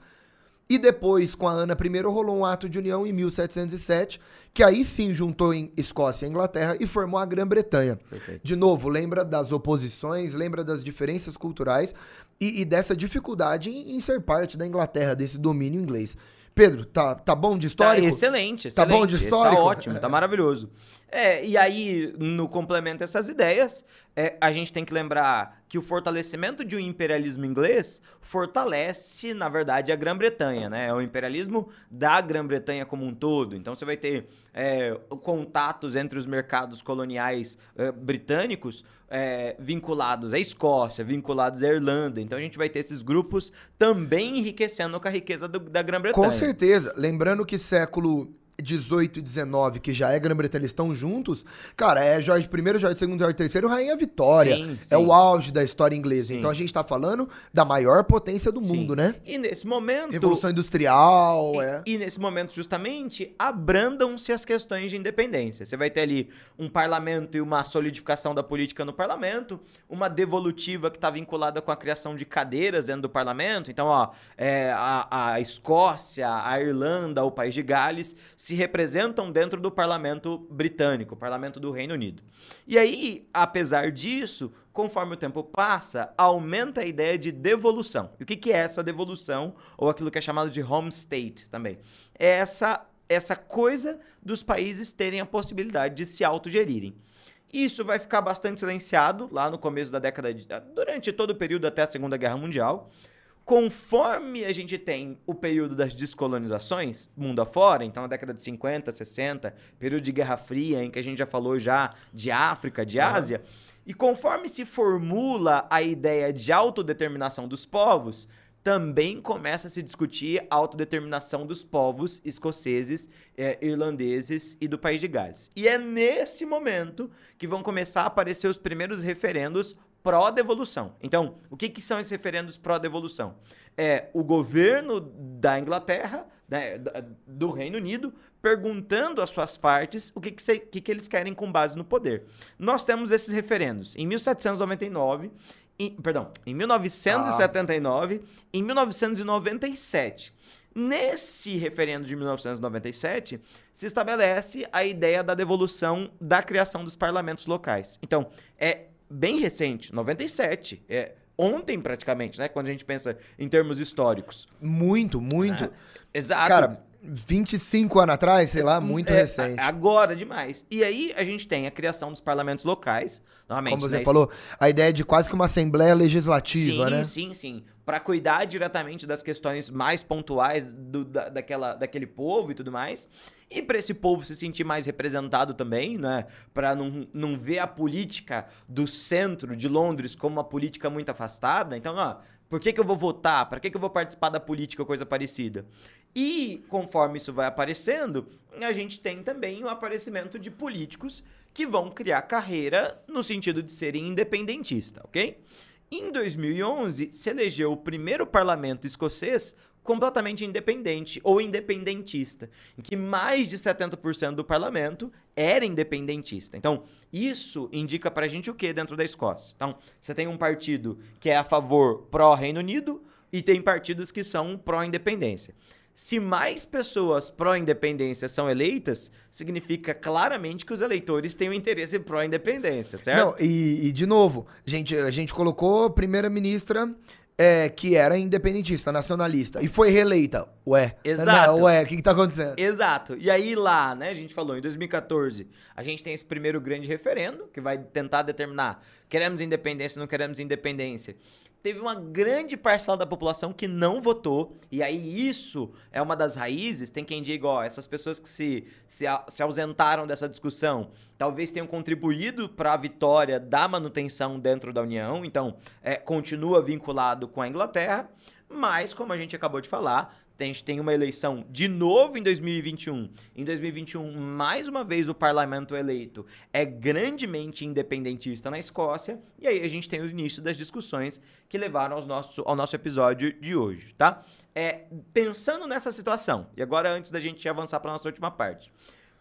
[SPEAKER 2] e depois, com a Ana I, rolou um ato de união em 1707, que aí sim juntou em Escócia e Inglaterra e formou a Grã-Bretanha. De novo, lembra das oposições, lembra das diferenças culturais e, e dessa dificuldade em, em, ser parte da Inglaterra, desse domínio inglês. Pedro, tá, tá bom de histórico?
[SPEAKER 1] Tá excelente, excelente.
[SPEAKER 2] Tá bom de histórico?
[SPEAKER 1] Tá ótimo, tá maravilhoso. É, e aí, no complemento dessas ideias, é, a gente tem que lembrar que o fortalecimento de um imperialismo inglês fortalece, na verdade, a Grã-Bretanha, né? É o imperialismo da Grã-Bretanha como um todo. Então você vai ter é, contatos entre os mercados coloniais é, britânicos é, vinculados à Escócia, vinculados à Irlanda. Então a gente vai ter esses grupos também enriquecendo com a riqueza do, da Grã-Bretanha.
[SPEAKER 2] Com certeza. Lembrando que século 18 e 19, que já é Grã-Bretanha, estão juntos, cara, é Jorge I, Jorge II, Jorge III, Rainha Vitória. Sim, sim. É o auge da história inglesa. Sim. Então a gente tá falando da maior potência do mundo, né?
[SPEAKER 1] E nesse momento.
[SPEAKER 2] Revolução Industrial,
[SPEAKER 1] e,
[SPEAKER 2] é.
[SPEAKER 1] E nesse momento, justamente, abrandam-se as questões de independência. Você vai ter ali um parlamento e uma solidificação da política no parlamento, uma devolutiva que está vinculada com a criação de cadeiras dentro do parlamento. Então, ó, é, a, a Escócia, a Irlanda, o País de Gales se representam dentro do parlamento britânico, parlamento do Reino Unido. E aí, apesar disso, conforme o tempo passa, aumenta a ideia de devolução. E o que, que é essa devolução, ou aquilo que é chamado de home state também? É essa, essa coisa dos países terem a possibilidade de se autogerirem. Isso vai ficar bastante silenciado lá no começo da década de. durante todo o período até a Segunda Guerra Mundial conforme a gente tem o período das descolonizações, mundo afora, então a década de 50, 60, período de Guerra Fria, em que a gente já falou já de África, de Ásia, uhum. e conforme se formula a ideia de autodeterminação dos povos, também começa a se discutir a autodeterminação dos povos escoceses, eh, irlandeses e do País de Gales. E é nesse momento que vão começar a aparecer os primeiros referendos pró-devolução. Então, o que, que são esses referendos pró-devolução? É o governo da Inglaterra, né, do Reino Unido, perguntando às suas partes o que, que, se, que, que eles querem com base no poder. Nós temos esses referendos em 1799, em, perdão, em 1979 ah. em 1997. Nesse referendo de 1997, se estabelece a ideia da devolução da criação dos parlamentos locais. Então, é bem recente, 97. É ontem praticamente, né? Quando a gente pensa em termos históricos.
[SPEAKER 2] Muito, muito. É,
[SPEAKER 1] exato.
[SPEAKER 2] Cara, 25 anos atrás, sei lá, muito é, recente.
[SPEAKER 1] Agora demais. E aí a gente tem a criação dos parlamentos locais, novamente.
[SPEAKER 2] Como você
[SPEAKER 1] né,
[SPEAKER 2] falou, a ideia de quase que uma assembleia legislativa,
[SPEAKER 1] sim,
[SPEAKER 2] né?
[SPEAKER 1] Sim, sim, sim. Para cuidar diretamente das questões mais pontuais do, da, daquela, daquele povo e tudo mais. E para esse povo se sentir mais representado também, né? Para não, não ver a política do centro de Londres como uma política muito afastada. Então, ó, Por que, que eu vou votar? Para que, que eu vou participar da política, coisa parecida? E conforme isso vai aparecendo, a gente tem também o aparecimento de políticos que vão criar carreira no sentido de serem independentistas, ok? Em 2011, se elegeu o primeiro parlamento escocês completamente independente ou independentista, em que mais de 70% do parlamento era independentista. Então, isso indica pra gente o que dentro da Escócia? Então, você tem um partido que é a favor pró-Reino Unido e tem partidos que são pró-independência. Se mais pessoas pró-independência são eleitas, significa claramente que os eleitores têm um interesse pró-independência, certo? Não,
[SPEAKER 2] e, e, de novo, gente, a gente colocou primeira-ministra é, que era independentista, nacionalista, e foi reeleita. Ué.
[SPEAKER 1] Exato.
[SPEAKER 2] Não, ué, o que, que tá acontecendo?
[SPEAKER 1] Exato. E aí lá, né, a gente falou, em 2014, a gente tem esse primeiro grande referendo, que vai tentar determinar queremos independência, não queremos independência teve uma grande parcela da população que não votou, e aí isso é uma das raízes. Tem quem diga, ó, essas pessoas que se, se, se ausentaram dessa discussão talvez tenham contribuído para a vitória da manutenção dentro da União, então é, continua vinculado com a Inglaterra, mas, como a gente acabou de falar, a gente tem uma eleição de novo em 2021. Em 2021, mais uma vez, o parlamento eleito é grandemente independentista na Escócia. E aí a gente tem o início das discussões que levaram ao nosso, ao nosso episódio de hoje, tá? É, pensando nessa situação, e agora antes da gente avançar para nossa última parte.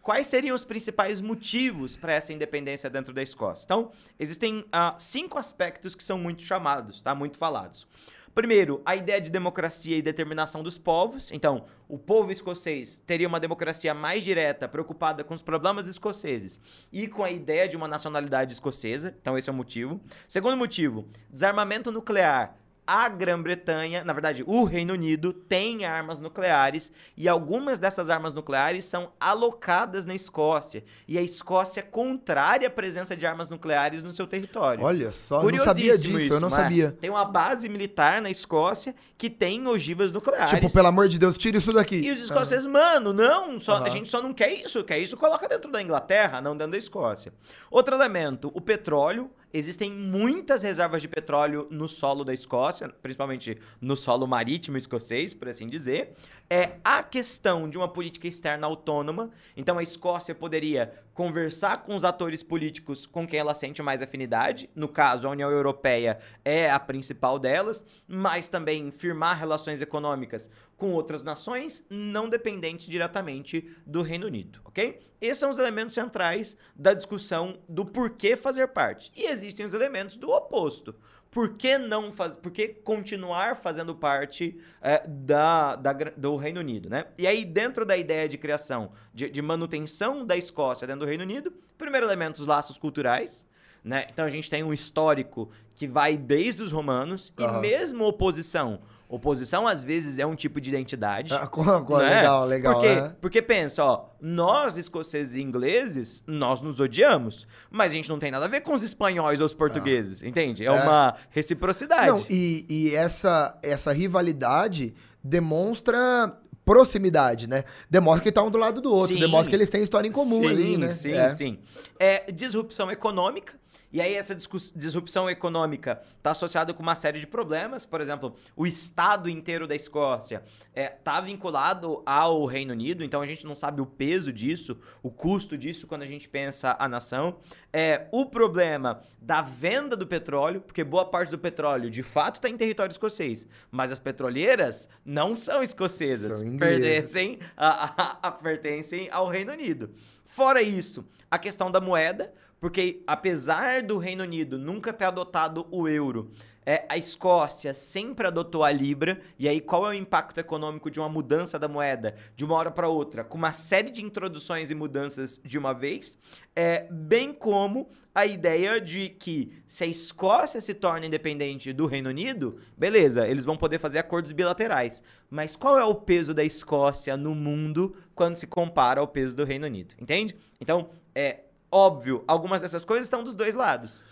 [SPEAKER 1] Quais seriam os principais motivos para essa independência dentro da Escócia? Então, existem uh, cinco aspectos que são muito chamados, tá? Muito falados. Primeiro, a ideia de democracia e determinação dos povos. Então, o povo escocês teria uma democracia mais direta, preocupada com os problemas escoceses e com a ideia de uma nacionalidade escocesa. Então, esse é o motivo. Segundo motivo, desarmamento nuclear a Grã-Bretanha, na verdade, o Reino Unido tem armas nucleares e algumas dessas armas nucleares são alocadas na Escócia. E a Escócia é contrária à presença de armas nucleares no seu território.
[SPEAKER 2] Olha só, eu não sabia disso, isso, eu não sabia.
[SPEAKER 1] Tem uma base militar na Escócia que tem ogivas nucleares.
[SPEAKER 2] Tipo, pelo amor de Deus, tira isso daqui.
[SPEAKER 1] E os escoceses, mano, não, só, uhum. a gente só não quer isso, quer isso, coloca dentro da Inglaterra, não dentro da Escócia. Outro elemento, o petróleo Existem muitas reservas de petróleo no solo da Escócia, principalmente no solo marítimo escocês, por assim dizer. É a questão de uma política externa autônoma. Então a Escócia poderia conversar com os atores políticos com quem ela sente mais afinidade. No caso, a União Europeia é a principal delas, mas também firmar relações econômicas com outras nações, não dependente diretamente do Reino Unido, ok? Esses são os elementos centrais da discussão do porquê fazer parte. E existem os elementos do oposto. Por que não fazer? Por que continuar fazendo parte é, da, da, do Reino Unido, né? E aí, dentro da ideia de criação, de, de manutenção da Escócia dentro do Reino Unido, primeiro elemento, os laços culturais. Né? Então a gente tem um histórico que vai desde os romanos uhum. e mesmo oposição Oposição, às vezes, é um tipo de identidade. Ah,
[SPEAKER 2] né? Legal, legal.
[SPEAKER 1] Porque, é. porque pensa, ó, nós, escoceses e ingleses, nós nos odiamos, mas a gente não tem nada a ver com os espanhóis ou os portugueses, ah. entende? É, é, uma reciprocidade. Não,
[SPEAKER 2] e, e essa, essa rivalidade demonstra proximidade, né? Demonstra que tá um do lado do outro, sim. demonstra que eles têm história em comum
[SPEAKER 1] sim,
[SPEAKER 2] ali, né?
[SPEAKER 1] Sim, é. sim. É, disrupção econômica, e aí essa disrupção econômica está associada com uma série de problemas. Por exemplo, o estado inteiro da Escócia está é, tá vinculado ao Reino Unido, então a gente não sabe o peso disso, o custo disso quando a gente pensa a nação. É, o problema da venda do petróleo, porque boa parte do petróleo de fato está em território escocês, mas as petroleiras não são escocesas, são pertencem, a, a, a, pertencem ao Reino Unido. Fora isso, a questão da moeda, porque apesar do Reino Unido nunca ter adotado o euro, é, a Escócia sempre adotou a Libra, e aí qual é o impacto econômico de uma mudança da moeda de uma hora para outra, com uma série de introduções e mudanças de uma vez, é, bem como a ideia de que se a Escócia se torna independente do Reino Unido, beleza, eles vão poder fazer acordos bilaterais. Mas qual é o peso da Escócia no mundo quando se compara ao peso do Reino Unido? Entende? Então, é, Óbvio, algumas dessas coisas estão dos dois lados.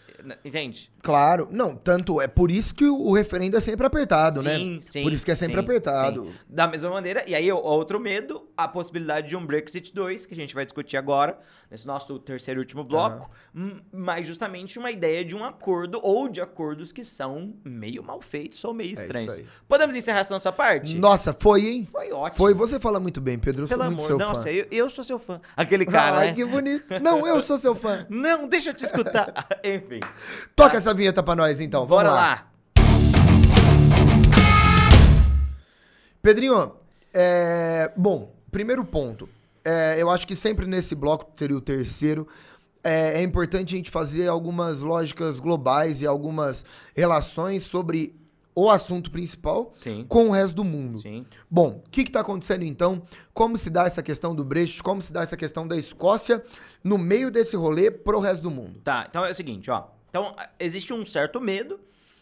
[SPEAKER 1] Entende?
[SPEAKER 2] Claro. Não, tanto é por isso que o referendo é sempre apertado,
[SPEAKER 1] sim,
[SPEAKER 2] né?
[SPEAKER 1] Sim, sim.
[SPEAKER 2] Por isso que é sempre sim, apertado. Sim.
[SPEAKER 1] Da mesma maneira, e aí outro medo, a possibilidade de um Brexit 2, que a gente vai discutir agora, nesse nosso terceiro e último bloco, uhum. mas justamente uma ideia de um acordo ou de acordos que são meio mal feitos ou meio é estranhos. É Podemos encerrar essa nossa parte?
[SPEAKER 2] Nossa, foi, hein?
[SPEAKER 1] Foi ótimo.
[SPEAKER 2] Foi, você fala muito bem, Pedro, eu
[SPEAKER 1] Pelo
[SPEAKER 2] sou
[SPEAKER 1] amor,
[SPEAKER 2] muito seu
[SPEAKER 1] não,
[SPEAKER 2] fã.
[SPEAKER 1] Eu, eu sou seu fã. Aquele cara,
[SPEAKER 2] Ai,
[SPEAKER 1] né?
[SPEAKER 2] que bonito. Não, eu sou seu fã.
[SPEAKER 1] não, deixa eu te escutar. Enfim.
[SPEAKER 2] Toca essa vinheta pra nós, então. Vamos
[SPEAKER 1] Bora
[SPEAKER 2] lá.
[SPEAKER 1] lá.
[SPEAKER 2] Pedrinho, é... bom, primeiro ponto. É, eu acho que sempre nesse bloco, seria o terceiro, é, é, importante a gente fazer algumas lógicas globais e algumas relações sobre o assunto principal
[SPEAKER 1] Sim.
[SPEAKER 2] com o resto do mundo.
[SPEAKER 1] Sim.
[SPEAKER 2] Bom, o que está acontecendo então? Como se dá essa questão do Brexit? Como se dá essa questão da Escócia no meio desse rolê pro resto do mundo?
[SPEAKER 1] Tá, então é o seguinte, ó. Então, existe um certo medo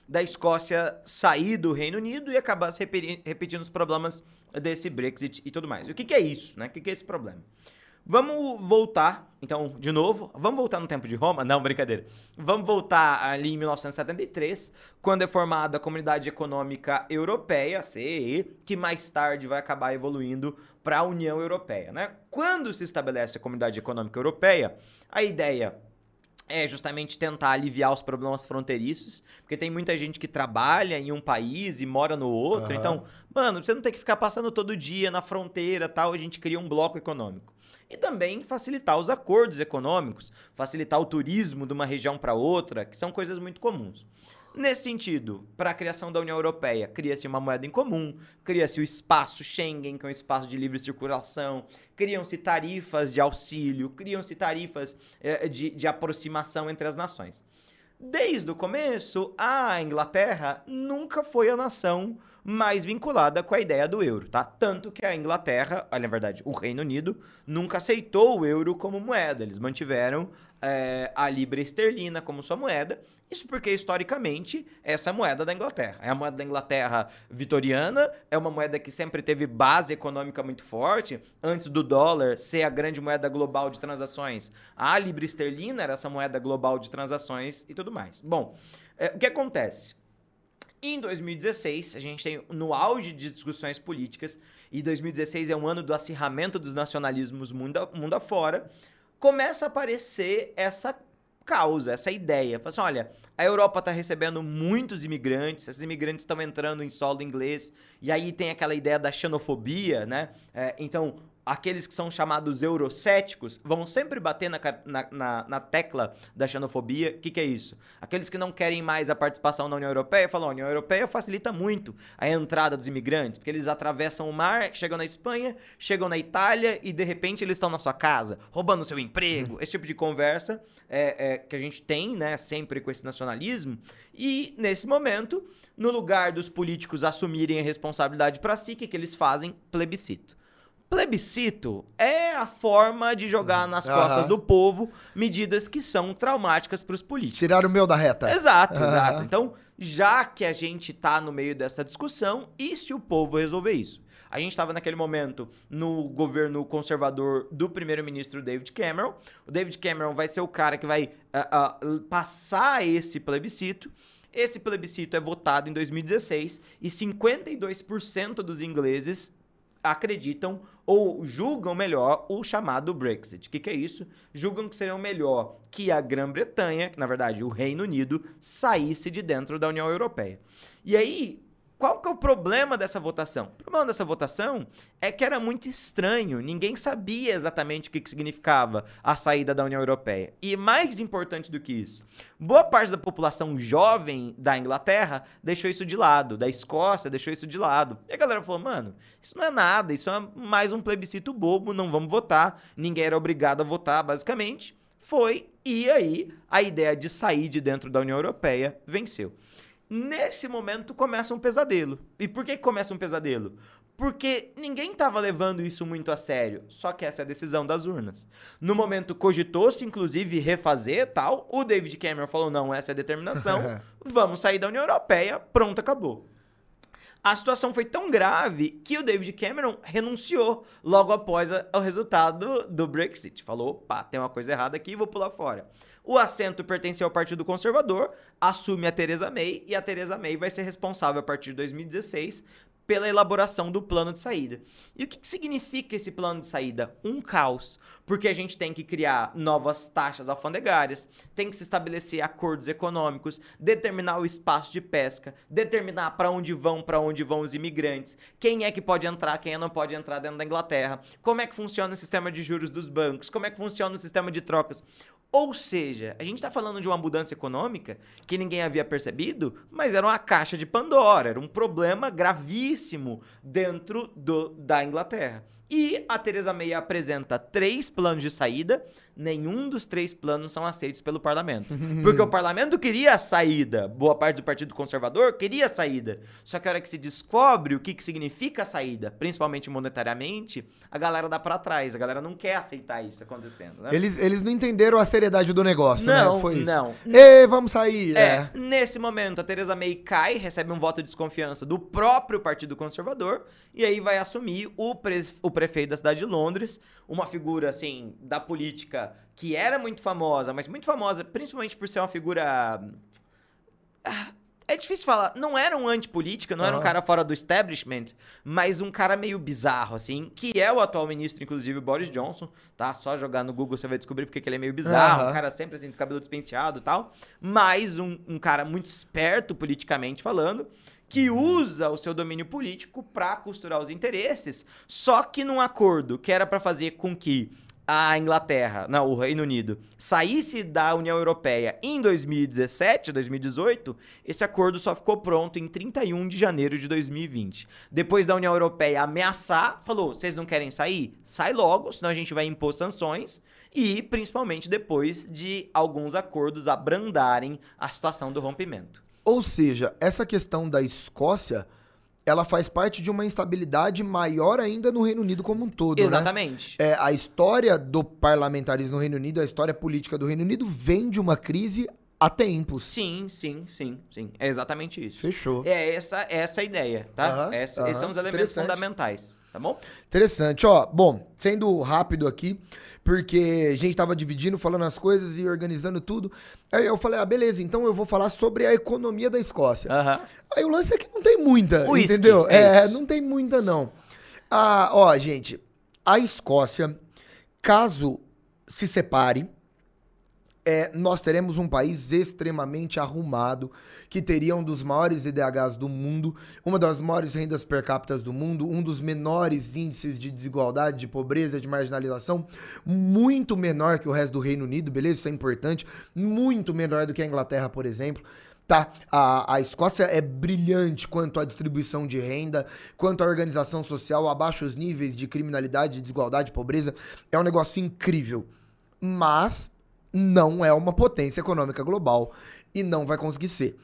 [SPEAKER 1] da Escócia sair do Reino Unido e acabar se repetindo os problemas desse Brexit e tudo mais. O que, que é isso, né? O que, que é esse problema? Vamos voltar, então, de novo, vamos voltar no tempo de Roma? Não, brincadeira. Vamos voltar ali em 1973, quando é formada a Comunidade Econômica Europeia, CEE, que mais tarde vai acabar evoluindo para a União Europeia, né? Quando se estabelece a Comunidade Econômica Europeia, a ideia é justamente tentar aliviar os problemas fronteiriços, porque tem muita gente que trabalha em um país e mora no outro. Uhum. Então, mano, você não tem que ficar passando todo dia na fronteira, tal, a gente cria um bloco econômico. E também facilitar os acordos econômicos, facilitar o turismo de uma região para outra, que são coisas muito comuns. Nesse sentido, para a criação da União Europeia, cria-se uma moeda em comum, cria-se o espaço Schengen, que é um espaço de livre circulação, criam-se tarifas de auxílio, criam-se tarifas eh, de, de aproximação entre as nações. Desde o começo, a Inglaterra nunca foi a nação mais vinculada com a ideia do euro, tá? Tanto que a Inglaterra, na verdade, o Reino Unido, nunca aceitou o euro como moeda. Eles mantiveram é, a libra esterlina como sua moeda. Isso porque, historicamente, essa é a moeda da Inglaterra. É a moeda da Inglaterra vitoriana, é uma moeda que sempre teve base econômica muito forte. Antes do dólar ser a grande moeda global de transações, a libra esterlina era essa moeda global de transações e tudo mais. Bom, é, o que acontece? Em 2016, a gente tem no auge de discussões políticas, e 2016 é um ano do acirramento dos nacionalismos mundo, mundo afora, começa a aparecer essa causa, essa ideia. Fala assim, olha, a Europa está recebendo muitos imigrantes, esses imigrantes estão entrando em solo inglês, e aí tem aquela ideia da xenofobia, né? É, então, aqueles que são chamados eurocéticos vão sempre bater na, na, na tecla da xenofobia. O que, que, é isso? Aqueles que não querem mais a participação na União Europeia falam: a União Europeia facilita muito a entrada dos imigrantes, porque eles atravessam o mar, chegam na Espanha, chegam na Itália e de repente eles estão na sua casa, roubando seu emprego. Uhum. Esse tipo de conversa é, é, que a gente tem, né, sempre com esse nacionalismo. E nesse momento, no lugar dos políticos assumirem a responsabilidade para si, o que, que eles fazem? Plebiscito. Plebiscito é a forma de jogar nas costas do povo medidas que são traumáticas para os políticos.
[SPEAKER 2] Tirar o meu da reta.
[SPEAKER 1] Exato, exato. Então, já que a gente está no meio dessa discussão, e se o povo resolver isso? A gente estava naquele momento no governo conservador do primeiro-ministro David Cameron. O David Cameron vai ser o cara que vai uh, uh, passar esse plebiscito. Esse plebiscito é votado em 2016 e 52% dos ingleses acreditam ou julgam melhor o chamado Brexit. O que, que, é isso? Julgam que seria melhor que a Grã-Bretanha, que na verdade o Reino Unido, saísse de dentro da União Europeia. E aí, qual que é o problema dessa votação? O problema dessa votação é que era muito estranho, ninguém sabia exatamente o que, significava a saída da União Europeia. E mais importante do que isso, boa parte da população jovem da Inglaterra deixou isso de lado, da Escócia deixou isso de lado. E a galera falou, mano, isso não é nada, isso é mais um plebiscito bobo, não vamos votar, ninguém era obrigado a votar, basicamente. Foi, e aí a ideia de sair de dentro da União Europeia venceu. Nesse momento começa um pesadelo. E por que começa um pesadelo? Porque ninguém estava levando isso muito a sério. Só que essa é a decisão das urnas. No momento cogitou-se, inclusive, refazer tal. O David Cameron falou: não, essa é a determinação. Vamos sair da União Europeia. Pronto, acabou. A situação foi tão grave que o David Cameron renunciou logo após a, o resultado do Brexit. Falou: opa, tem uma coisa errada aqui, vou pular fora. O assento pertencia ao Partido Conservador, assume a Theresa May e a Theresa May vai ser responsável a partir de 2016 pela elaboração do plano de saída. E o que, que significa esse plano de saída? Um caos, porque a gente tem que criar novas taxas alfandegárias, tem que se estabelecer acordos econômicos, determinar o espaço de pesca, determinar para onde vão, para onde vão os imigrantes, quem é que pode entrar, quem não pode entrar dentro da Inglaterra, como é que funciona o sistema de juros dos bancos, como é que funciona o sistema de trocas. Ou seja, a gente está falando de uma mudança econômica que ninguém havia percebido, mas era uma caixa de Pandora, era um problema gravíssimo dentro do, da Inglaterra. E a Theresa May apresenta três planos de saída nenhum dos três planos são aceitos pelo parlamento. Porque o parlamento queria a saída, boa parte do Partido Conservador queria a saída. Só que a hora que se descobre o que, que significa a saída, principalmente monetariamente, a galera dá para trás. A galera não quer aceitar isso acontecendo. Né?
[SPEAKER 2] Eles, eles não entenderam a seriedade do negócio,
[SPEAKER 1] não,
[SPEAKER 2] né? Foi isso.
[SPEAKER 1] Não,
[SPEAKER 2] E vamos sair.
[SPEAKER 1] É,
[SPEAKER 2] É.
[SPEAKER 1] nesse momento a Theresa May cai, recebe um voto de desconfiança do próprio Partido Conservador e aí vai assumir o, pre- o prefeito da cidade de Londres, uma figura assim da política que era muito famosa, mas muito famosa principalmente por ser uma figura Ah, é difícil falar, não era um antipolítica, não era um cara fora do establishment, mas um cara meio bizarro, assim, que é o atual ministro, inclusive, Boris Johnson, tá? Só jogar no Google você vai descobrir porque que ele é meio bizarro,
[SPEAKER 2] Aham.
[SPEAKER 1] um cara sempre assim, com cabelo despenteado e tal, mas um, um cara muito esperto politicamente falando, que usa o seu domínio político pra costurar os interesses, só que num acordo que era pra fazer com que a Inglaterra, não, o Reino Unido, saísse da União Europeia em 2017, 2018, esse acordo só ficou pronto em 31 de janeiro de 2020. Depois da União Europeia ameaçar, falou: vocês não querem sair? Sai logo, senão a gente vai impor sanções. E principalmente depois de alguns acordos abrandarem a situação do rompimento.
[SPEAKER 2] Ou seja, essa questão da Escócia, ela faz parte de uma instabilidade maior ainda no Reino Unido como um todo, né?
[SPEAKER 1] Exatamente.
[SPEAKER 2] É, a história do parlamentarismo no Reino Unido, a história política do Reino Unido vem de uma crise há tempos.
[SPEAKER 1] Sim, sim, sim, sim. É exatamente isso.
[SPEAKER 2] Fechou.
[SPEAKER 1] É essa, essa a ideia, tá? Essa-. Esses são os elementos fundamentais, tá bom?
[SPEAKER 2] Interessante, ó. Bom, sendo rápido aqui, porque a gente tava dividindo, falando as coisas e organizando tudo. Aí eu falei, ah, beleza, então eu vou falar sobre a economia da Escócia.
[SPEAKER 1] Aham.
[SPEAKER 2] Aí o lance é que não tem muita,
[SPEAKER 1] Whisky,
[SPEAKER 2] entendeu?
[SPEAKER 1] é
[SPEAKER 2] É, não tem muita, não. Ah, ó, gente, a Escócia, caso se separe, é, nós teremos um país extremamente arrumado, que teria um dos maiores IDHs do mundo, uma das maiores rendas per capita do mundo, um dos menores índices de desigualdade, de pobreza, de marginalização, muito menor que o resto do Reino Unido, beleza? Isso é importante, muito menor do que a Inglaterra, por exemplo. Tá, a, a Escócia é brilhante quanto à distribuição de renda, quanto à organização social, a baixos níveis de criminalidade, desigualdade, pobreza. É um negócio incrível. Mas não é uma potência econômica global e não vai conseguir ser.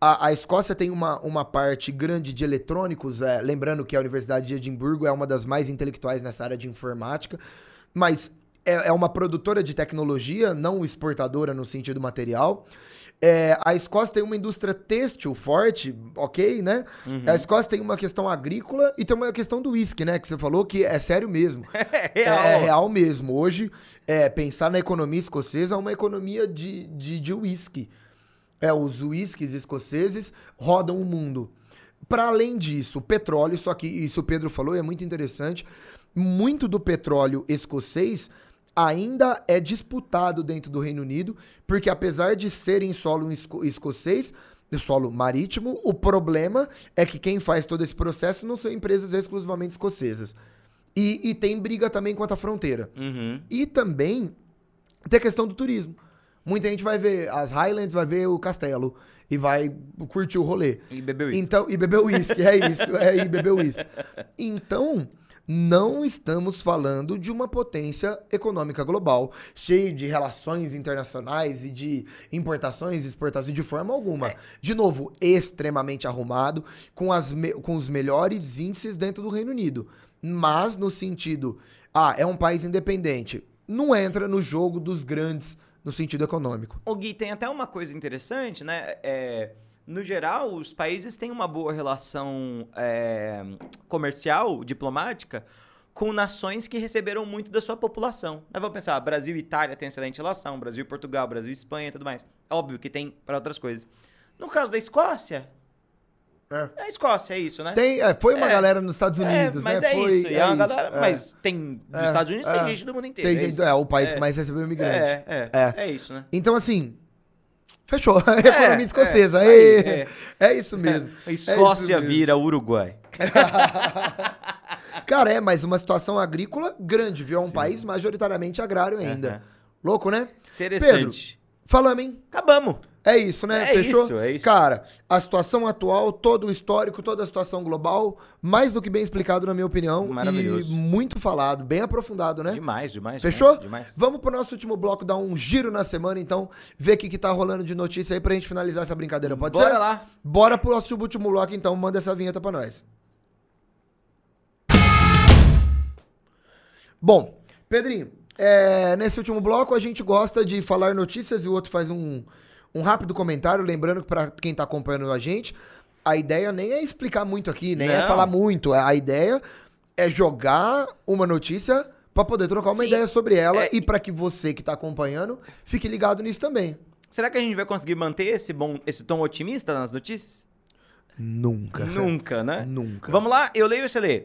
[SPEAKER 2] A, a Escócia tem uma, uma parte grande de eletrônicos, é, lembrando que a Universidade de Edimburgo é uma das mais intelectuais nessa área de informática, mas é, é uma produtora de tecnologia, não exportadora no sentido material. É, a Escócia tem uma indústria têxtil forte, ok, né? A Escócia tem uma questão agrícola e tem uma questão do uísque, né? Que você falou que é sério mesmo.
[SPEAKER 1] É
[SPEAKER 2] É,
[SPEAKER 1] real.
[SPEAKER 2] é real mesmo. Hoje, é, pensar na economia escocesa é uma economia de de de uísque. É, os uísques escoceses rodam o mundo. Para além disso, o petróleo, só que isso o Pedro falou e é muito interessante, muito do petróleo escocês ainda é disputado dentro do Reino Unido, porque apesar de ser em solo esco- escocês, solo marítimo, o problema é que quem faz todo esse processo não são empresas exclusivamente escocesas. E, e tem briga também quanto à fronteira.
[SPEAKER 1] Uhum.
[SPEAKER 2] E também tem a questão do turismo. Muita gente vai ver as Highlands, vai ver o castelo e vai curtir o rolê.
[SPEAKER 1] E bebeu isso.
[SPEAKER 2] Então, e beber uísque, é isso, é e beber uísque. Então, não estamos falando de uma potência econômica global, cheia de relações internacionais e de importações e exportações de forma alguma. De novo, extremamente arrumado, com, as com os melhores índices dentro do Reino Unido. Mas no sentido, ah, é um país independente. Não entra no jogo dos grandes no sentido econômico.
[SPEAKER 1] O Gui, tem até uma coisa interessante, né? É, no geral, os países têm uma boa relação é, comercial, diplomática, com nações que receberam muito da sua população. Nós vamos pensar, Brasil e Itália têm excelente relação, Brasil e Portugal, Brasil e Espanha e tudo mais. Óbvio que tem para outras coisas. No caso da Escócia,
[SPEAKER 2] É.
[SPEAKER 1] É a Escócia, é isso, né?
[SPEAKER 2] Tem, é, foi uma
[SPEAKER 1] É.
[SPEAKER 2] galera nos Estados
[SPEAKER 1] É,
[SPEAKER 2] Unidos,
[SPEAKER 1] mas
[SPEAKER 2] né?
[SPEAKER 1] é
[SPEAKER 2] foi,
[SPEAKER 1] isso. É uma galera,
[SPEAKER 2] é.
[SPEAKER 1] mas tem dos
[SPEAKER 2] É,
[SPEAKER 1] Estados Unidos tem
[SPEAKER 2] é.
[SPEAKER 1] gente do mundo inteiro.
[SPEAKER 2] Tem
[SPEAKER 1] é
[SPEAKER 2] gente,
[SPEAKER 1] isso.
[SPEAKER 2] é o país
[SPEAKER 1] É.
[SPEAKER 2] que mais recebeu imigrante.
[SPEAKER 1] É, é,
[SPEAKER 2] É.
[SPEAKER 1] é, isso, né?
[SPEAKER 2] Então, assim, fechou. Economia escocesa.
[SPEAKER 1] é.
[SPEAKER 2] Ê,
[SPEAKER 1] Aí,
[SPEAKER 2] é. isso mesmo.
[SPEAKER 1] A
[SPEAKER 2] É
[SPEAKER 1] Escócia
[SPEAKER 2] mesmo.
[SPEAKER 1] vira Uruguai.
[SPEAKER 2] Cara, é, mas uma situação agrícola grande, viu? É um país majoritariamente agrário ainda. Louco, né?
[SPEAKER 1] Interessante.
[SPEAKER 2] Falamos, hein?
[SPEAKER 1] Acabamos.
[SPEAKER 2] É isso, né?
[SPEAKER 1] É
[SPEAKER 2] Fechou?
[SPEAKER 1] isso, é isso.
[SPEAKER 2] Cara, a situação atual, todo o histórico, toda a situação global, mais do que bem explicado, na minha opinião.
[SPEAKER 1] Maravilhoso.
[SPEAKER 2] E muito falado, bem aprofundado, né?
[SPEAKER 1] Demais, demais.
[SPEAKER 2] Fechou?
[SPEAKER 1] Demais.
[SPEAKER 2] Vamos pro nosso último bloco, dar um giro na semana, então, ver o que, que tá rolando de notícia aí pra gente finalizar essa brincadeira, pode
[SPEAKER 1] Bora
[SPEAKER 2] ser?
[SPEAKER 1] lá.
[SPEAKER 2] Bora pro nosso último bloco, então, manda essa vinheta pra nós. Bom, Pedrinho, é, nesse último bloco a gente gosta de falar notícias e o outro faz um, um rápido comentário, lembrando que pra quem tá acompanhando a gente, a ideia nem é explicar muito aqui, nem é
[SPEAKER 1] Não.
[SPEAKER 2] falar muito, a ideia é jogar uma notícia pra poder trocar uma
[SPEAKER 1] Sim.
[SPEAKER 2] ideia sobre ela
[SPEAKER 1] É,
[SPEAKER 2] e pra que você que tá acompanhando fique ligado nisso também.
[SPEAKER 1] Será que a gente vai conseguir manter esse bom, esse tom otimista nas notícias?
[SPEAKER 2] Nunca.
[SPEAKER 1] Nunca, né?
[SPEAKER 2] Nunca.
[SPEAKER 1] Vamos lá, eu leio ou você lê?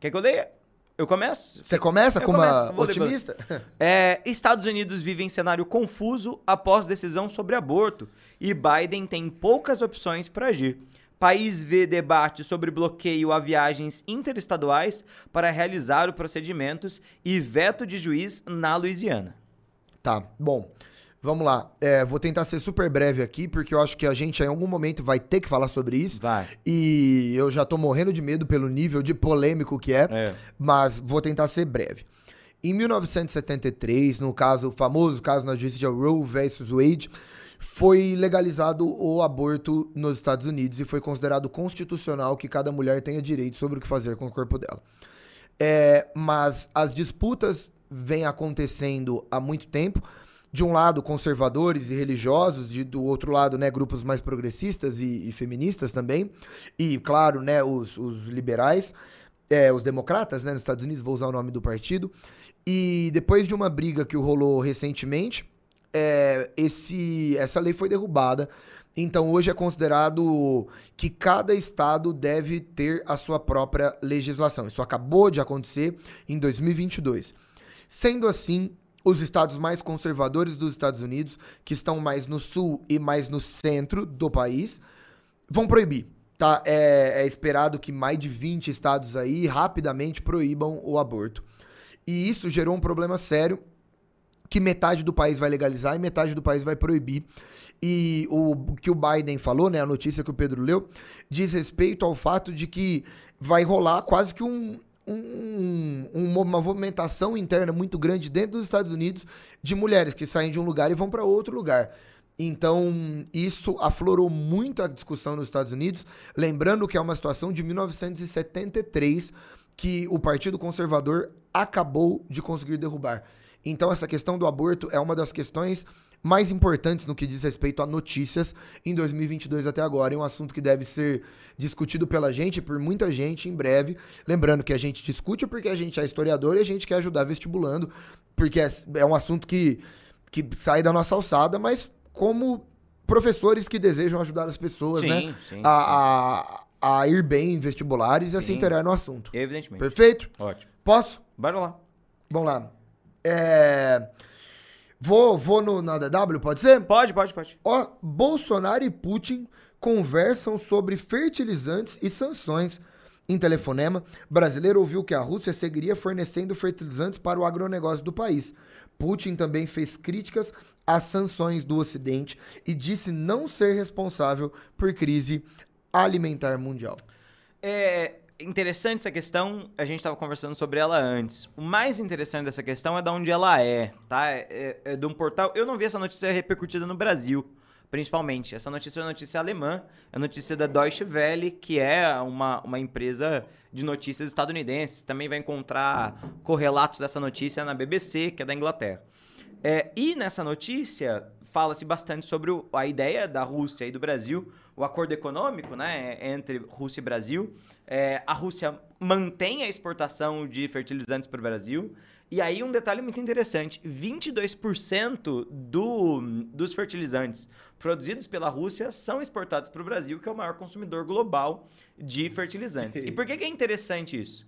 [SPEAKER 1] Quer que eu leia? Eu começo?
[SPEAKER 2] Você começa
[SPEAKER 1] Eu
[SPEAKER 2] com uma
[SPEAKER 1] começo, ler,
[SPEAKER 2] otimista?
[SPEAKER 1] É, Estados Unidos vivem cenário confuso após decisão sobre aborto e Biden tem poucas opções para agir. País vê debate sobre bloqueio a viagens interestaduais para realizar os procedimentos e veto de juiz na Louisiana.
[SPEAKER 2] Tá, bom. Vamos lá. É, vou tentar ser super breve aqui, porque eu acho que a gente em algum momento vai ter que falar sobre isso.
[SPEAKER 1] Vai.
[SPEAKER 2] E eu já tô morrendo de medo pelo nível de polêmico que é,
[SPEAKER 1] É.
[SPEAKER 2] mas vou tentar ser breve. Em 1973, no caso, o famoso caso na justiça de Roe versus Wade, foi legalizado o aborto nos Estados Unidos e foi considerado constitucional que cada mulher tenha direito sobre o que fazer com o corpo dela. É, mas as disputas vêm acontecendo há muito tempo. De um lado, conservadores e religiosos, de, do outro lado, né, grupos mais progressistas e, e feministas também. E, claro, né, os, os liberais, é, os democratas, né, nos Estados Unidos, vou usar o nome do partido. E depois de uma briga que rolou recentemente, é, esse, essa lei foi derrubada. Então hoje é considerado que cada estado deve ter a sua própria legislação. Isso acabou de acontecer em 2022. Sendo assim, os estados mais conservadores dos Estados Unidos, que estão mais no sul e mais no centro do país, vão proibir. Tá? É, é esperado que mais de 20 estados aí rapidamente proíbam o aborto. E isso gerou um problema sério que metade do país vai legalizar e metade do país vai proibir. E o que o Biden falou, né, a notícia que o Pedro leu, diz respeito ao fato de que vai rolar quase que um, um- um- uma movimentação interna muito grande dentro dos Estados Unidos de mulheres que saem de um lugar e vão para outro lugar. Então, isso aflorou muito a discussão nos Estados Unidos, lembrando que é uma situação de 1973 que o Partido Conservador acabou de conseguir derrubar. Então, essa questão do aborto é uma das questões mais importantes no que diz respeito a notícias em 2022 até agora. É um assunto que deve ser discutido pela gente, por muita gente, em breve. Lembrando que a gente discute porque a gente é historiador e a gente quer ajudar vestibulando, porque é, é um assunto que, que sai da nossa alçada, mas como professores que desejam ajudar as pessoas, né?
[SPEAKER 1] Sim, sim.
[SPEAKER 2] A, a, a ir bem em vestibulares e a se
[SPEAKER 1] Sim.
[SPEAKER 2] inteirar no assunto.
[SPEAKER 1] Evidentemente.
[SPEAKER 2] Perfeito?
[SPEAKER 1] Ótimo.
[SPEAKER 2] Posso?
[SPEAKER 1] Bora lá.
[SPEAKER 2] Vamos lá. É... Vou, vou no, na DW, pode ser?
[SPEAKER 1] Pode, pode, pode.
[SPEAKER 2] Ó, Bolsonaro e Putin conversam sobre fertilizantes e sanções. Em telefonema, brasileiro ouviu que a Rússia seguiria fornecendo fertilizantes para o agronegócio do país. Putin também fez críticas às sanções do Ocidente e disse não ser responsável por crise alimentar mundial.
[SPEAKER 1] É interessante essa questão, a gente estava conversando sobre ela antes. O mais interessante dessa questão é de onde ela é, tá? É, é- é de um portal. Eu não vi essa notícia repercutida no Brasil, principalmente. Essa notícia é uma notícia alemã, é notícia da Deutsche Welle, que é uma, uma empresa de notícias estadunidense. Também vai encontrar correlatos dessa notícia na BBC, que é da Inglaterra. É, e nessa notícia fala-se bastante sobre o- a ideia da Rússia e do Brasil, o acordo econômico né, entre Rússia e Brasil. É, a Rússia mantém a exportação de fertilizantes para o Brasil. E aí, um detalhe muito interessante: 22% do, dos fertilizantes produzidos pela Rússia são exportados para o Brasil, que é o maior consumidor global de fertilizantes. E por que, que é interessante isso?